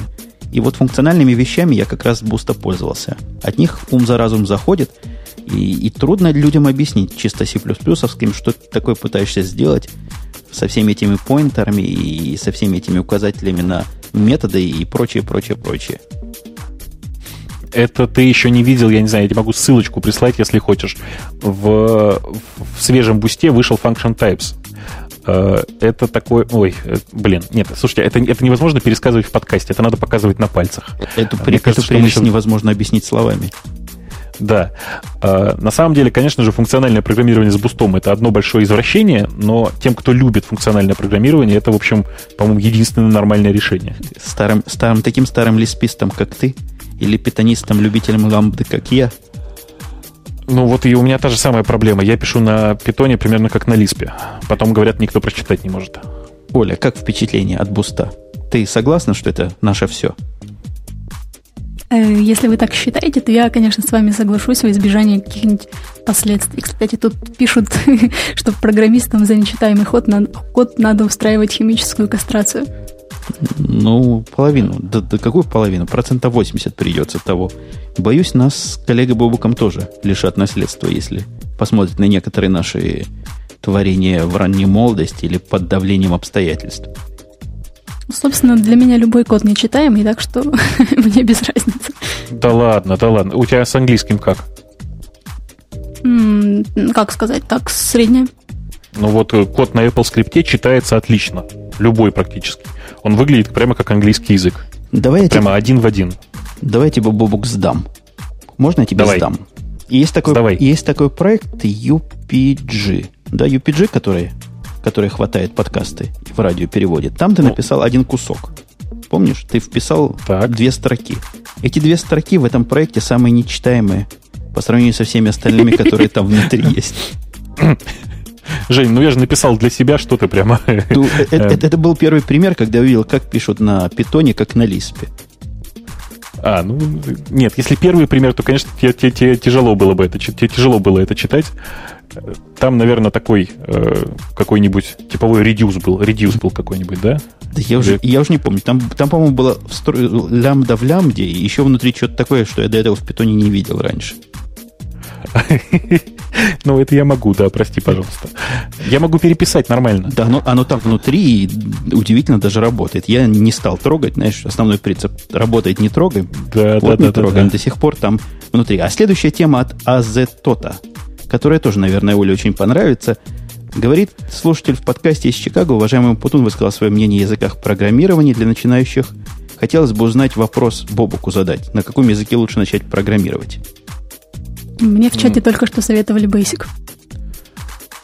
И вот функциональными вещами я как раз Буста пользовался. От них ум за разум заходит, и, и трудно людям объяснить чисто C++, что ты такое пытаешься сделать со всеми этими поинтерами и со всеми этими указателями на методы и прочее, прочее, прочее. Это ты еще не видел, я не знаю, я тебе могу ссылочку прислать, если хочешь. В, в свежем бусте вышел Function Types. Э, это такой... Ой, э, блин, нет, слушайте, это, это невозможно пересказывать в подкасте, это надо показывать на пальцах. Эту, прелесть еще... невозможно объяснить словами. Да. Э, на самом деле, конечно же, функциональное программирование с бустом это одно большое извращение, но тем, кто любит функциональное программирование, это, в общем, по-моему, единственное нормальное решение. Старым, старым, таким старым лиспистом, как ты, или питонистом-любителем ламбды, как я? Ну вот и у меня та же самая проблема. Я пишу на питоне примерно как на лиспе. Потом, говорят, никто прочитать не может. Оля, как впечатление от буста? Ты согласна, что это наше все? Э, если вы так считаете, то я, конечно, с вами соглашусь во избежание каких-нибудь последствий. Кстати, тут пишут, что программистам за нечитаемый ход, код надо устраивать химическую кастрацию. Ну, половину. Да, да какую половину? Процента 80 придется того. Боюсь, нас с коллегой Бобуком тоже лишат наследства, если посмотреть на некоторые наши творения в ранней молодости или под давлением обстоятельств. Собственно, для меня любой код нечитаемый, так что мне без разницы. Да ладно, да ладно. У тебя с английским как? как сказать, так, среднее. Ну вот э, код на Apple скрипте читается отлично. Любой практически. Он выглядит прямо как английский язык. Давай прямо тебе, один в один. Давай тебе Бобук сдам. Можно я тебе Давай. сдам? Есть такой, Давай. есть такой проект UPG. Да, UPG, который, который хватает подкасты в радио переводит. Там ты ну. написал один кусок. Помнишь? Ты вписал так. две строки. Эти две строки в этом проекте самые нечитаемые по сравнению со всеми остальными, которые там внутри есть. Жень, ну я же написал для себя что-то прямо. Ну, это, это, это был первый пример, когда я увидел, как пишут на питоне, как на лиспе. А, ну, нет, если первый пример, то, конечно, тебе, тебе, тебе тяжело было бы это, тебе тяжело было это читать. Там, наверное, такой э, какой-нибудь типовой редюс был, редюс был какой-нибудь, да? Да я уже, я уже не помню. Там, там по-моему, было встро... лямбда в лямбде, и еще внутри что-то такое, что я до этого в питоне не видел раньше. Ну, это я могу, да, прости, пожалуйста. Я могу переписать нормально. Да, но оно там внутри и удивительно даже работает. Я не стал трогать, знаешь, основной принцип работает не трогай. Да, вот да, не да, трогаем. Да. До сих пор там внутри. А следующая тема от Азетота, которая тоже, наверное, Оле очень понравится. Говорит слушатель в подкасте из Чикаго, уважаемый Путун высказал свое мнение о языках программирования для начинающих. Хотелось бы узнать вопрос Бобуку задать. На каком языке лучше начать программировать? Мне в чате mm. только что советовали Basic.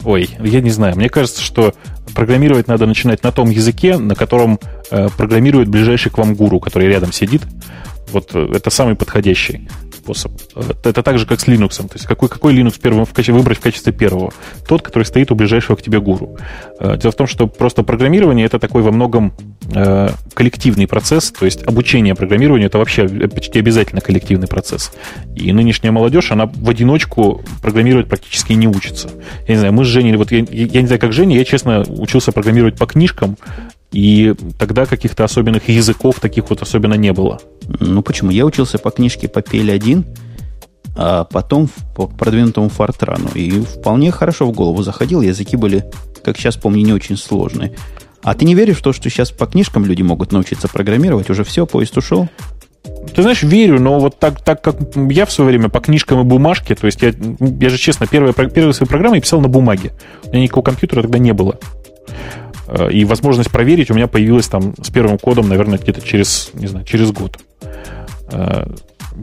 Ой, я не знаю. Мне кажется, что программировать надо начинать на том языке, на котором э, программирует ближайший к вам гуру, который рядом сидит. Вот э, это самый подходящий способ. Э, это так же, как с Linux. То есть какой, какой Linux первым в качестве, выбрать в качестве первого? Тот, который стоит у ближайшего к тебе гуру. Э, дело в том, что просто программирование это такой во многом э, коллективный процесс, то есть обучение программированию это вообще почти обязательно коллективный процесс. И нынешняя молодежь, она в одиночку программировать практически не учится. Я не знаю, мы с Женей, вот я, я не знаю, как Женя, я, честно, учился программировать по книжкам, и тогда каких-то особенных языков таких вот особенно не было. Ну почему? Я учился по книжке по PL1, а потом по продвинутому Фортрану. И вполне хорошо в голову заходил. Языки были, как сейчас помню, не очень сложные. А ты не веришь в то, что сейчас по книжкам люди могут научиться программировать? Уже все, поезд ушел? Ты знаешь, верю, но вот так, так как я в свое время по книжкам и бумажке, то есть я, я же честно, первые, первые свои программы я писал на бумаге. У меня никакого компьютера тогда не было. Э, и возможность проверить у меня появилась там с первым кодом, наверное, где-то через, не знаю, через год. Э,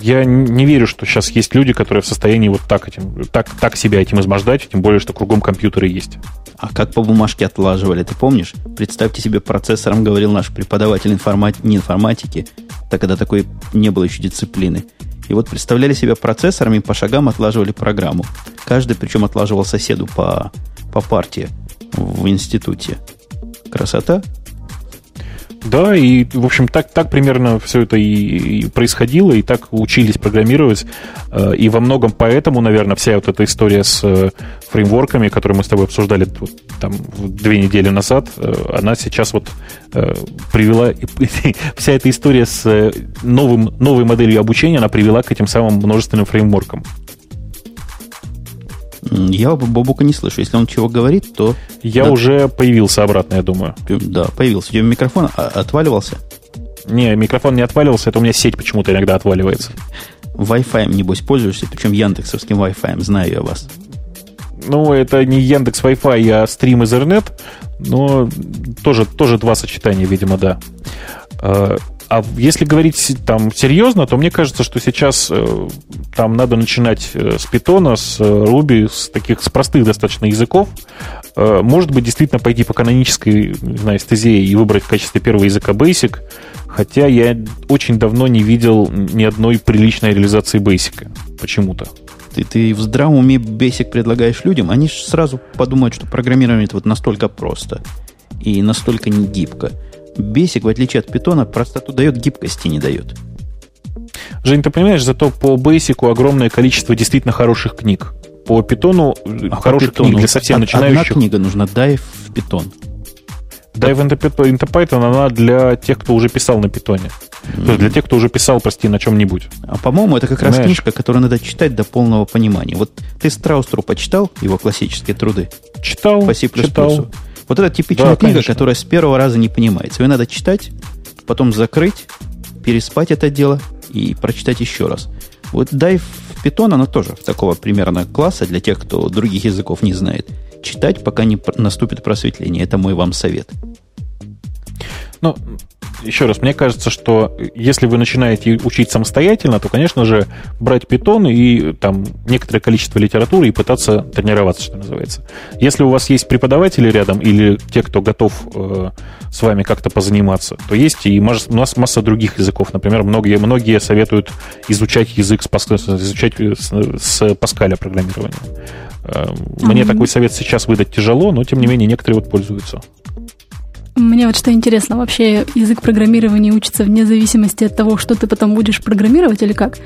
я не верю, что сейчас есть люди, которые в состоянии вот так, этим, так, так себя этим измождать, тем более, что кругом компьютеры есть. А как по бумажке отлаживали, ты помнишь? Представьте себе, процессором говорил наш преподаватель информати... не информатики, тогда такой не было еще дисциплины. И вот представляли себя процессорами, по шагам отлаживали программу. Каждый причем отлаживал соседу по, по партии в институте. Красота. Да, и, в общем, так, так примерно все это и, и происходило, и так учились программировать. Э, и во многом поэтому, наверное, вся вот эта история с э, фреймворками, которые мы с тобой обсуждали вот, там, две недели назад, э, она сейчас вот привела... Вся эта история с новым, новой моделью обучения, она привела к этим самым множественным фреймворкам. Я Бобука не слышу. Если он чего говорит, то... Я да. уже появился обратно, я думаю. Да, появился. У тебя микрофон отваливался? Не, микрофон не отваливался, это у меня сеть почему-то иногда отваливается. Wi-Fi, небось, пользуешься, причем яндексовским Wi-Fi, знаю я вас. Ну, это не Яндекс Wi-Fi, а стрим Ethernet, но тоже, тоже два сочетания, видимо, да. А, если говорить там серьезно, то мне кажется, что сейчас э, там надо начинать э, с питона, с э, Ruby, с таких с простых достаточно языков. Может быть, действительно пойти по канонической не знаю, стезе и выбрать в качестве первого языка Basic, хотя я очень давно не видел ни одной приличной реализации Basic почему-то. Ты, ты в здравом уме Basic предлагаешь людям, они сразу подумают, что программирование это вот настолько просто и настолько не Basic, в отличие от питона, простоту дает, гибкости не дает. Жень, ты понимаешь, зато по Basic огромное количество действительно хороших книг. По питону а хороших по книг для совсем начинающих. Одна книга нужна, дай в питон. Dive into, Python, она для тех, кто уже писал на питоне. Mm-hmm. То есть для тех, кто уже писал, прости, на чем-нибудь. А по-моему, это как Понимаешь? раз книжка, которую надо читать до полного понимания. Вот ты Страустру почитал его классические труды? Читал. По C++. Читал. Вот это типичная да, книга, конечно. которая с первого раза не понимается. Ее надо читать, потом закрыть, переспать это дело и прочитать еще раз. Вот Dive Python, она тоже такого примерно класса для тех, кто других языков не знает. Читать, пока не наступит просветление. Это мой вам совет. Ну, еще раз, мне кажется, что если вы начинаете учить самостоятельно, то, конечно же, брать питон и там некоторое количество литературы и пытаться тренироваться, что называется. Если у вас есть преподаватели рядом или те, кто готов э, с вами как-то позаниматься, то есть и масса, у нас масса других языков. Например, многие, многие советуют изучать язык с, изучать с, с Паскаля программирование. Э, мне mm-hmm. такой совет сейчас выдать тяжело, но тем не менее некоторые вот пользуются. Мне вот что интересно, вообще язык программирования учится вне зависимости от того, что ты потом будешь программировать или как?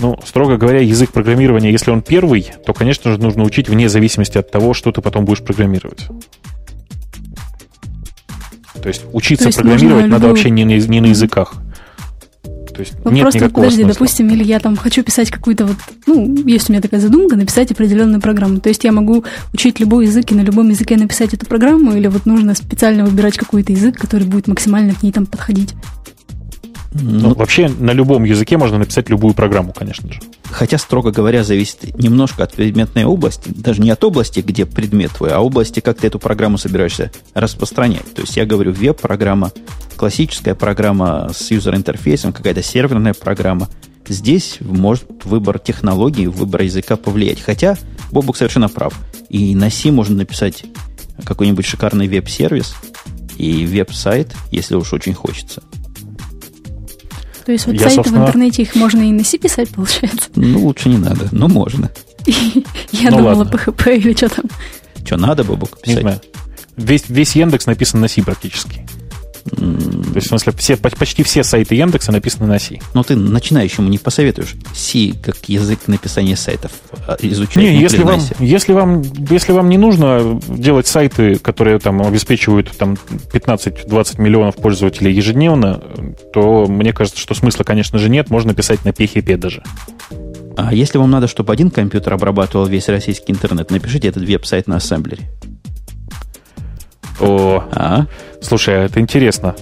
Ну, строго говоря, язык программирования, если он первый, то, конечно же, нужно учить вне зависимости от того, что ты потом будешь программировать. То есть учиться то есть программировать надо любую... вообще не на, не на языках. То есть ну, нет просто, никакого подожди, смысла. допустим, или я там хочу писать какую-то вот, ну, есть у меня такая задумка, написать определенную программу. То есть я могу учить любой язык и на любом языке написать эту программу, или вот нужно специально выбирать какой-то язык, который будет максимально к ней там подходить. Ну, вообще на любом языке можно написать любую программу, конечно же. хотя, строго говоря, зависит немножко от предметной области, даже не от области, где предмет твой, а области, как ты эту программу собираешься распространять. То есть я говорю веб-программа, классическая программа с юзер-интерфейсом, какая-то серверная программа. Здесь может выбор технологии, выбор языка повлиять. Хотя Бобук совершенно прав. И на C можно написать какой-нибудь шикарный веб-сервис и веб-сайт, если уж очень хочется. То есть вот Я, сайты собственно... в интернете их можно и на C писать, получается? Ну, лучше не надо, но можно. Я ну думала PHP или что там. Что, надо, Бобук, писать? Не знаю. Весь, весь Яндекс написан на C практически. То есть, в смысле, все, почти все сайты Яндекса написаны на C. Но ты начинающему не посоветуешь C как язык написания сайтов а, изучать. Не, если вам, если, вам, если вам не нужно делать сайты, которые там обеспечивают там, 15-20 миллионов пользователей ежедневно, то мне кажется, что смысла, конечно же, нет. Можно писать на PHP даже. А если вам надо, чтобы один компьютер обрабатывал весь российский интернет, напишите этот веб-сайт на ассемблере. О, а? слушай, а это интересно.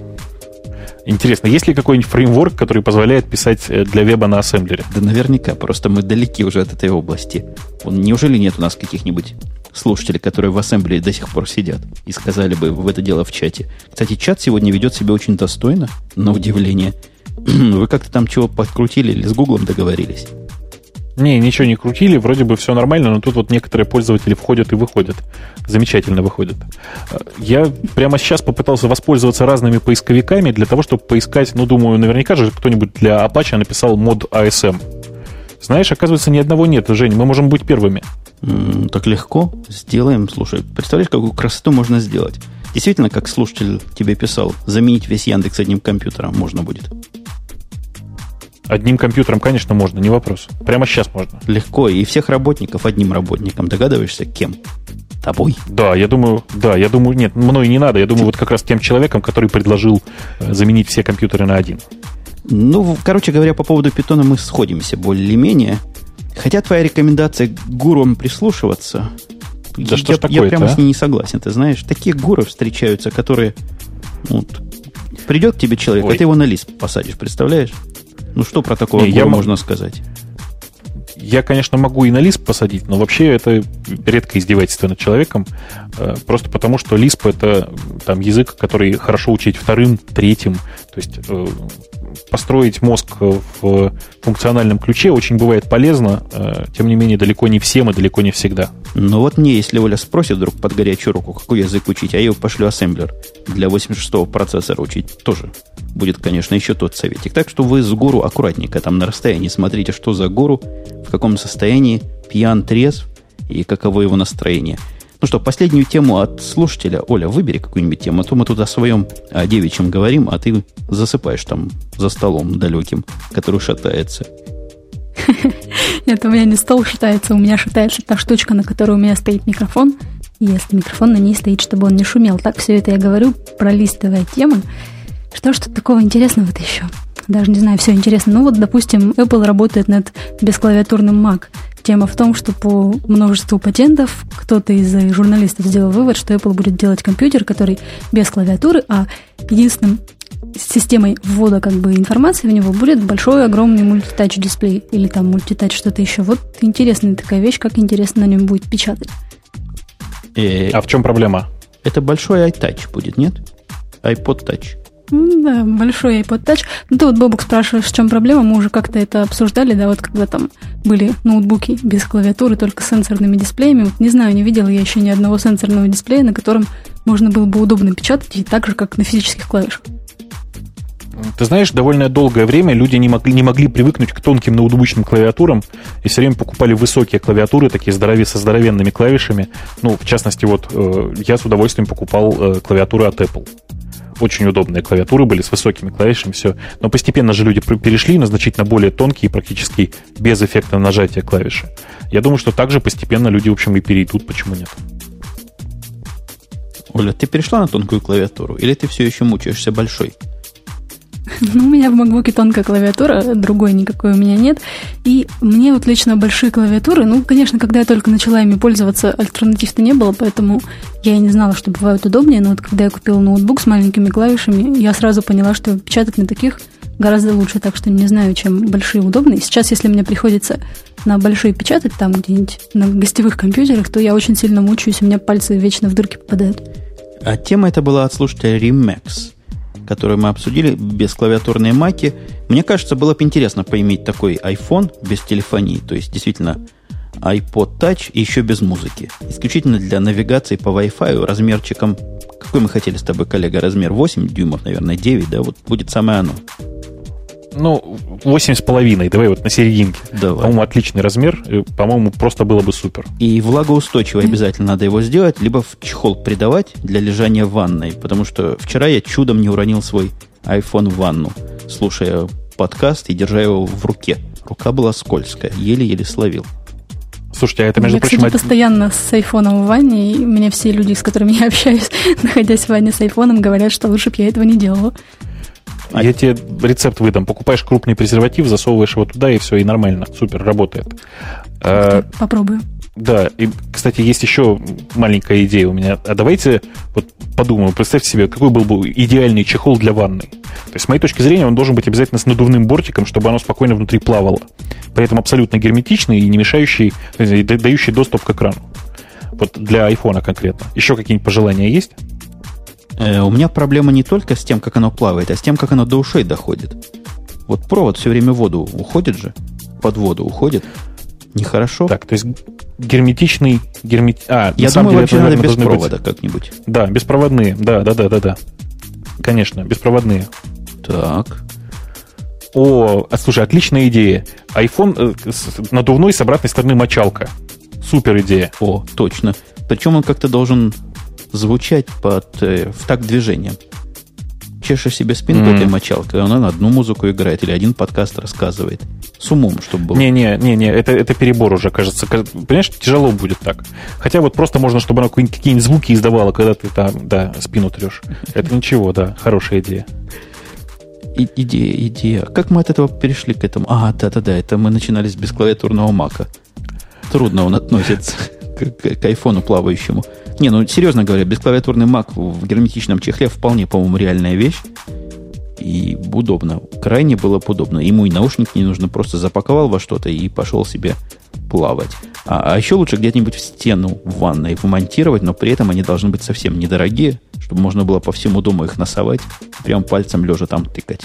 Интересно, есть ли какой-нибудь фреймворк, который позволяет писать э, для веба на ассемблере? Да наверняка, просто мы далеки уже от этой области. Неужели нет у нас каких-нибудь слушателей, которые в ассемблере до сих пор сидят и сказали бы в это дело в чате? Кстати, чат сегодня ведет себя очень достойно, на удивление. Вы как-то там чего подкрутили или с Гуглом договорились? Не, ничего не крутили, вроде бы все нормально, но тут вот некоторые пользователи входят и выходят. Замечательно выходят. Я прямо сейчас попытался воспользоваться разными поисковиками для того, чтобы поискать, ну, думаю, наверняка же кто-нибудь для Apache написал мод ASM. Знаешь, оказывается, ни одного нет, Жень, мы можем быть первыми. Mm, так легко. Сделаем. Слушай, представляешь, какую красоту можно сделать? Действительно, как слушатель тебе писал, заменить весь Яндекс одним компьютером можно будет. Одним компьютером, конечно, можно, не вопрос. Прямо сейчас можно. Легко. И всех работников одним работником. Догадываешься, кем? Тобой? Да, я думаю, да, я думаю, нет, мной не надо. Я думаю, вот как раз тем человеком, который предложил э, заменить все компьютеры на один. Ну, короче говоря, по поводу питона мы сходимся более-менее. Хотя твоя рекомендация к гурам прислушиваться, да я, что я, я прямо а? с ней не согласен. Ты знаешь, такие гуры встречаются, которые... Вот, придет к тебе человек, Ой. а ты его на лист посадишь, представляешь? Ну, что про такого Не, я можно сказать? Я, конечно, могу и на Lisp посадить, но вообще это редко издевательство над человеком, э, просто потому что Lisp это там язык, который хорошо учить вторым, третьим, то есть э, построить мозг в функциональном ключе очень бывает полезно, э, тем не менее далеко не всем и далеко не всегда. Ну вот мне, если Оля спросит вдруг под горячую руку, какой язык учить, а я его пошлю ассемблер для 86-го процессора учить, тоже будет, конечно, еще тот советик. Так что вы с гору аккуратненько там на расстоянии смотрите, что за гору, в каком состоянии, пьян, трезв и каково его настроение. Ну что, последнюю тему от слушателя. Оля, выбери какую-нибудь тему, а то мы тут о своем о девичьем говорим, а ты засыпаешь там за столом далеким, который шатается. Нет, у меня не стол шатается, у меня шатается та штучка, на которой у меня стоит микрофон. Если микрофон на ней стоит, чтобы он не шумел. Так все это я говорю, пролистывая темы. Что ж тут такого интересного-то еще? Даже не знаю, все интересно. Ну вот, допустим, Apple работает над бесклавиатурным Mac. Тема в том, что по множеству патентов кто-то из журналистов сделал вывод, что Apple будет делать компьютер, который без клавиатуры, а единственным системой ввода как бы информации в него будет большой огромный мультитач дисплей или там мультитач что-то еще. Вот интересная такая вещь, как интересно на нем будет печатать. И... А в чем проблема? Это большой iTouch будет, нет? iPod Touch. Да, большой iPod Touch. Ну, ты вот, Бобук, спрашиваешь, в чем проблема? Мы уже как-то это обсуждали, да, вот когда там были ноутбуки без клавиатуры, только с сенсорными дисплеями. Вот не знаю, не видела я еще ни одного сенсорного дисплея, на котором можно было бы удобно печатать, и так же, как на физических клавишах. Ты знаешь, довольно долгое время люди не могли, не могли привыкнуть к тонким ноутбучным клавиатурам и все время покупали высокие клавиатуры, такие здоровые, со здоровенными клавишами. Ну, в частности, вот э, я с удовольствием покупал э, клавиатуры от Apple очень удобные клавиатуры были с высокими клавишами, все. Но постепенно же люди перешли на значительно более тонкие, практически без эффекта нажатия клавиши. Я думаю, что также постепенно люди, в общем, и перейдут, почему нет. Оля, ты перешла на тонкую клавиатуру, или ты все еще мучаешься большой? Ну, у меня в MacBook тонкая клавиатура, другой никакой у меня нет. И мне вот лично большие клавиатуры, ну, конечно, когда я только начала ими пользоваться, альтернатив-то не было, поэтому я и не знала, что бывают удобнее. Но вот когда я купила ноутбук с маленькими клавишами, я сразу поняла, что печатать на таких гораздо лучше, так что не знаю, чем большие удобные. Сейчас, если мне приходится на большой печатать там где-нибудь на гостевых компьютерах, то я очень сильно мучаюсь, у меня пальцы вечно в дырки попадают. А тема это была от слушателя Rimax, которую мы обсудили без клавиатурной маки. Мне кажется, было бы интересно поиметь такой iPhone без телефонии, то есть действительно iPod Touch и еще без музыки. Исключительно для навигации по Wi-Fi размерчиком... Какой мы хотели с тобой, коллега, размер? 8 дюймов, наверное, 9, да? Вот будет самое оно. Ну, 8,5, давай вот на серединке. Давай. По-моему, отличный размер. По-моему, просто было бы супер. И влагоустойчивый обязательно надо его сделать, либо в чехол придавать для лежания в ванной. Потому что вчера я чудом не уронил свой iPhone в ванну, слушая подкаст и держа его в руке. Рука была скользкая, еле-еле словил. Слушайте, а это, между я, прочим... кстати, постоянно с айфоном в ванне, и мне все люди, с которыми я общаюсь, находясь в ванне с айфоном, говорят, что лучше бы я этого не делала. А я тебе рецепт выдам. Покупаешь крупный презерватив, засовываешь его туда, и все, и нормально. Супер, работает. А, Попробую. Да, и, кстати, есть еще маленькая идея у меня. А давайте вот подумаем, представьте себе, какой был бы идеальный чехол для ванны. То есть, с моей точки зрения, он должен быть обязательно с надувным бортиком, чтобы оно спокойно внутри плавало. При этом абсолютно герметичный и не мешающий, и дающий доступ к экрану. Вот для айфона конкретно. Еще какие-нибудь пожелания есть? Э, у меня проблема не только с тем, как оно плавает, а с тем, как оно до ушей доходит. Вот провод все время в воду уходит же, под воду уходит. Нехорошо. Так, то есть герметичный, гермет... А, Я думаю, деле, вообще надо без провода быть... как-нибудь. Да, беспроводные. Да, да, да, да, да. Конечно, беспроводные. Так. О, а, слушай, отличная идея. iPhone э, надувной с обратной стороны мочалка. Супер идея. О, точно. Причем он как-то должен звучать под, э, в такт движения. Чешешь себе спинку mm. этой мочалкой, она на одну музыку играет или один подкаст рассказывает. С умом, чтобы было. Не-не-не, это, это перебор уже, кажется. Понимаешь, тяжело будет так. Хотя вот просто можно, чтобы она какие-нибудь звуки издавала, когда ты там, да, спину трешь. Это ничего, да, хорошая идея. И, идея, идея. Как мы от этого перешли к этому? А, да-да-да, это мы начинали с бесклавиатурного мака. Трудно он относится к, к, айфону плавающему. Не, ну серьезно говоря, бесклавиатурный Mac в герметичном чехле вполне, по-моему, реальная вещь. И удобно. Крайне было бы удобно. Ему и наушники не нужно, просто запаковал во что-то и пошел себе плавать. А, а еще лучше где-нибудь в стену в ванной вмонтировать, но при этом они должны быть совсем недорогие, чтобы можно было по всему дому их носовать, прям пальцем лежа там тыкать.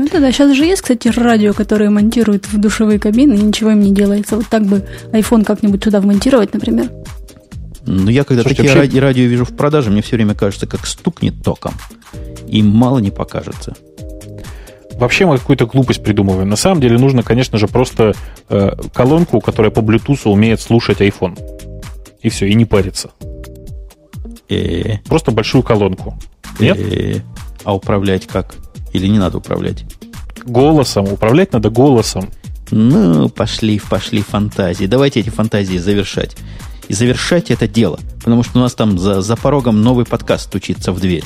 Ну да, да, сейчас же есть, кстати, радио, которое монтируют в душевые кабины, и ничего им не делается. Вот так бы iPhone как-нибудь туда вмонтировать, например. Ну, я когда Слушайте, такие вообще... радио вижу в продаже, мне все время кажется, как стукнет током. И мало не покажется. Вообще мы какую-то глупость придумываем. На самом деле нужно, конечно же, просто э, колонку, которая по Bluetooth умеет слушать iPhone. И все, и не париться. Э-э. Просто большую колонку. Нет? Э-э. А управлять как? Или не надо управлять? Голосом. Управлять надо голосом. Ну, пошли, пошли фантазии. Давайте эти фантазии завершать и завершать это дело. Потому что у нас там за, за порогом новый подкаст стучится в дверь.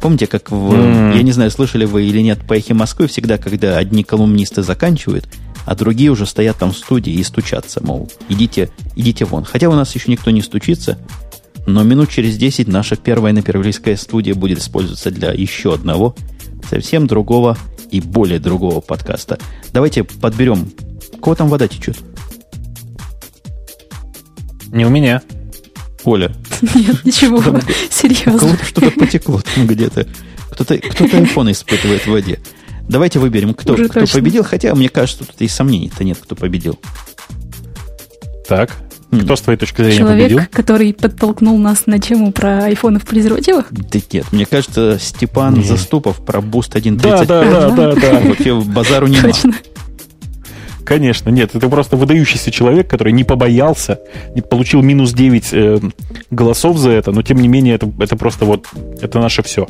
Помните, как в... Mm. Я не знаю, слышали вы или нет, по эхе Москвы всегда, когда одни колумнисты заканчивают, а другие уже стоят там в студии и стучатся, мол, идите, идите вон. Хотя у нас еще никто не стучится, но минут через 10 наша первая напервлийская студия будет использоваться для еще одного, совсем другого и более другого подкаста. Давайте подберем... Кого там вода течет? Не у меня. Оля. Нет, ничего. Серьезно. У кого-то что-то потекло там где-то. Кто-то кто iPhone испытывает в воде. Давайте выберем, кто, кто победил. Хотя, мне кажется, тут и сомнений-то нет, кто победил. Так, кто с твоей точки зрения Человек, победил? который подтолкнул нас на тему про айфоны в презервативах? Да нет, мне кажется, Степан нет. Заступов про Boost 1.35. Да, да, да, да, да. Вообще базару не Точно. Конечно, нет, это просто выдающийся человек, который не побоялся, не получил минус 9 э, голосов за это, но тем не менее это, это просто вот, это наше все.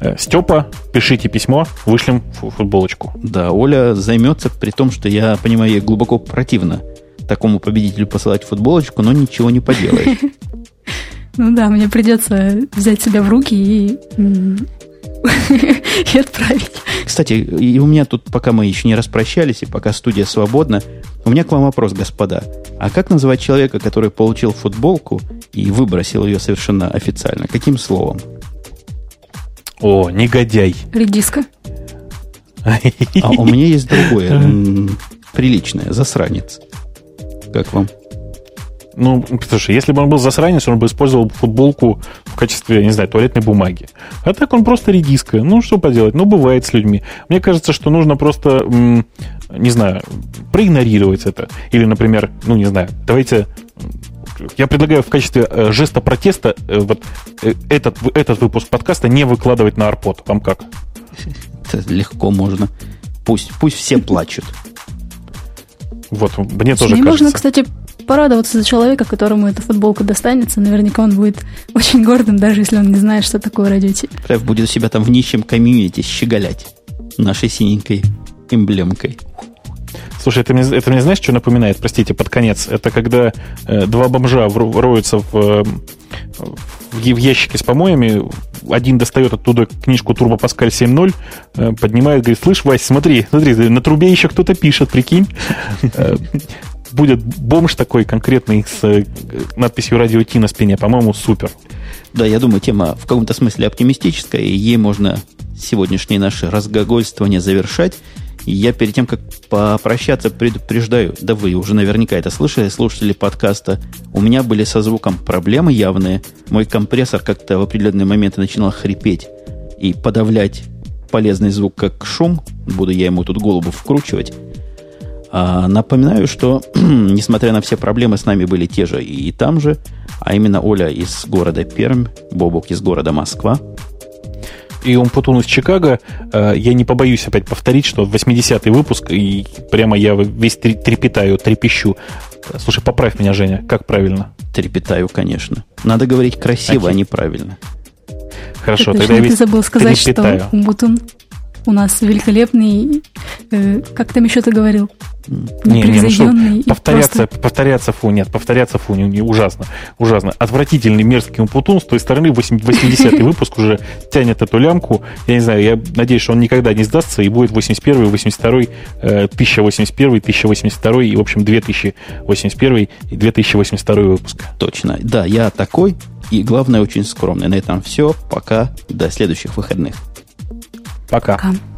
Э, Степа, пишите письмо, вышлем футболочку. Да, Оля займется, при том, что я понимаю, ей глубоко противно такому победителю посылать футболочку, но ничего не поделаешь. Ну да, мне придется взять себя в руки и и отправить. Кстати, и у меня тут, пока мы еще не распрощались, и пока студия свободна, у меня к вам вопрос, господа. А как называть человека, который получил футболку и выбросил ее совершенно официально? Каким словом? О, негодяй. Редиска. А у меня есть другое, приличное, засранец. Как вам? Ну, слушай, если бы он был засранец, он бы использовал футболку в качестве, не знаю, туалетной бумаги. А так он просто редиска. Ну, что поделать? Ну, бывает с людьми. Мне кажется, что нужно просто, не знаю, проигнорировать это. Или, например, ну, не знаю, давайте я предлагаю в качестве э, жеста протеста э, вот э, этот, этот выпуск подкаста не выкладывать на арпод. Вам как? Это легко можно. Пусть, пусть все плачут. Вот, мне тоже кажется. можно, кстати, порадоваться за человека, которому эта футболка достанется. Наверняка он будет очень гордым, даже если он не знает, что такое радиотип. Прям будет у себя там в нищем комьюнити щеголять нашей синенькой эмблемкой. Слушай, это мне, это мне знаешь, что напоминает, простите, под конец? Это когда э, два бомжа роются в, э, в, в ящике с помоями, один достает оттуда книжку Турбо Паскаль 7.0, э, поднимает, говорит, слышь, Вась, смотри, смотри, на трубе еще кто-то пишет, прикинь. Э, будет бомж такой конкретный с э, надписью «Радио Ти» на спине, по-моему, супер. Да, я думаю, тема в каком-то смысле оптимистическая, и ей можно сегодняшнее наше разгогольствование завершать. И я перед тем, как попрощаться, предупреждаю, да вы уже наверняка это слышали, слушатели подкаста, у меня были со звуком проблемы явные. Мой компрессор как-то в определенные моменты начинал хрипеть и подавлять полезный звук как шум. Буду я ему тут голову вкручивать. А, напоминаю, что, несмотря на все проблемы, с нами были те же и там же, а именно Оля из города Пермь, Бобок из города Москва, и Умпутун из Чикаго, э, я не побоюсь опять повторить, что 80-й выпуск, и прямо я весь трепетаю, трепещу. Слушай, поправь меня, Женя, как правильно? Трепетаю, конечно. Надо говорить красиво, okay. а не правильно. Хорошо, Это тогда я весь Ты забыл сказать, трепетаю. что Умпутун у нас великолепный, э, как там еще ты говорил? Не, не, ну что, повторяться, просто... повторяться, фу, нет, повторяться, фу, не, не, ужасно, ужасно. Отвратительный мерзкий умпутун, с той стороны 80-й выпуск уже тянет эту лямку. Я не знаю, я надеюсь, что он никогда не сдастся и будет 81 82 э, 1081 1082 и, в общем, 2081 и 2082 выпуск. Точно, да, я такой, и главное, очень скромный. На этом все, пока, до следующих выходных. Пока. Пока.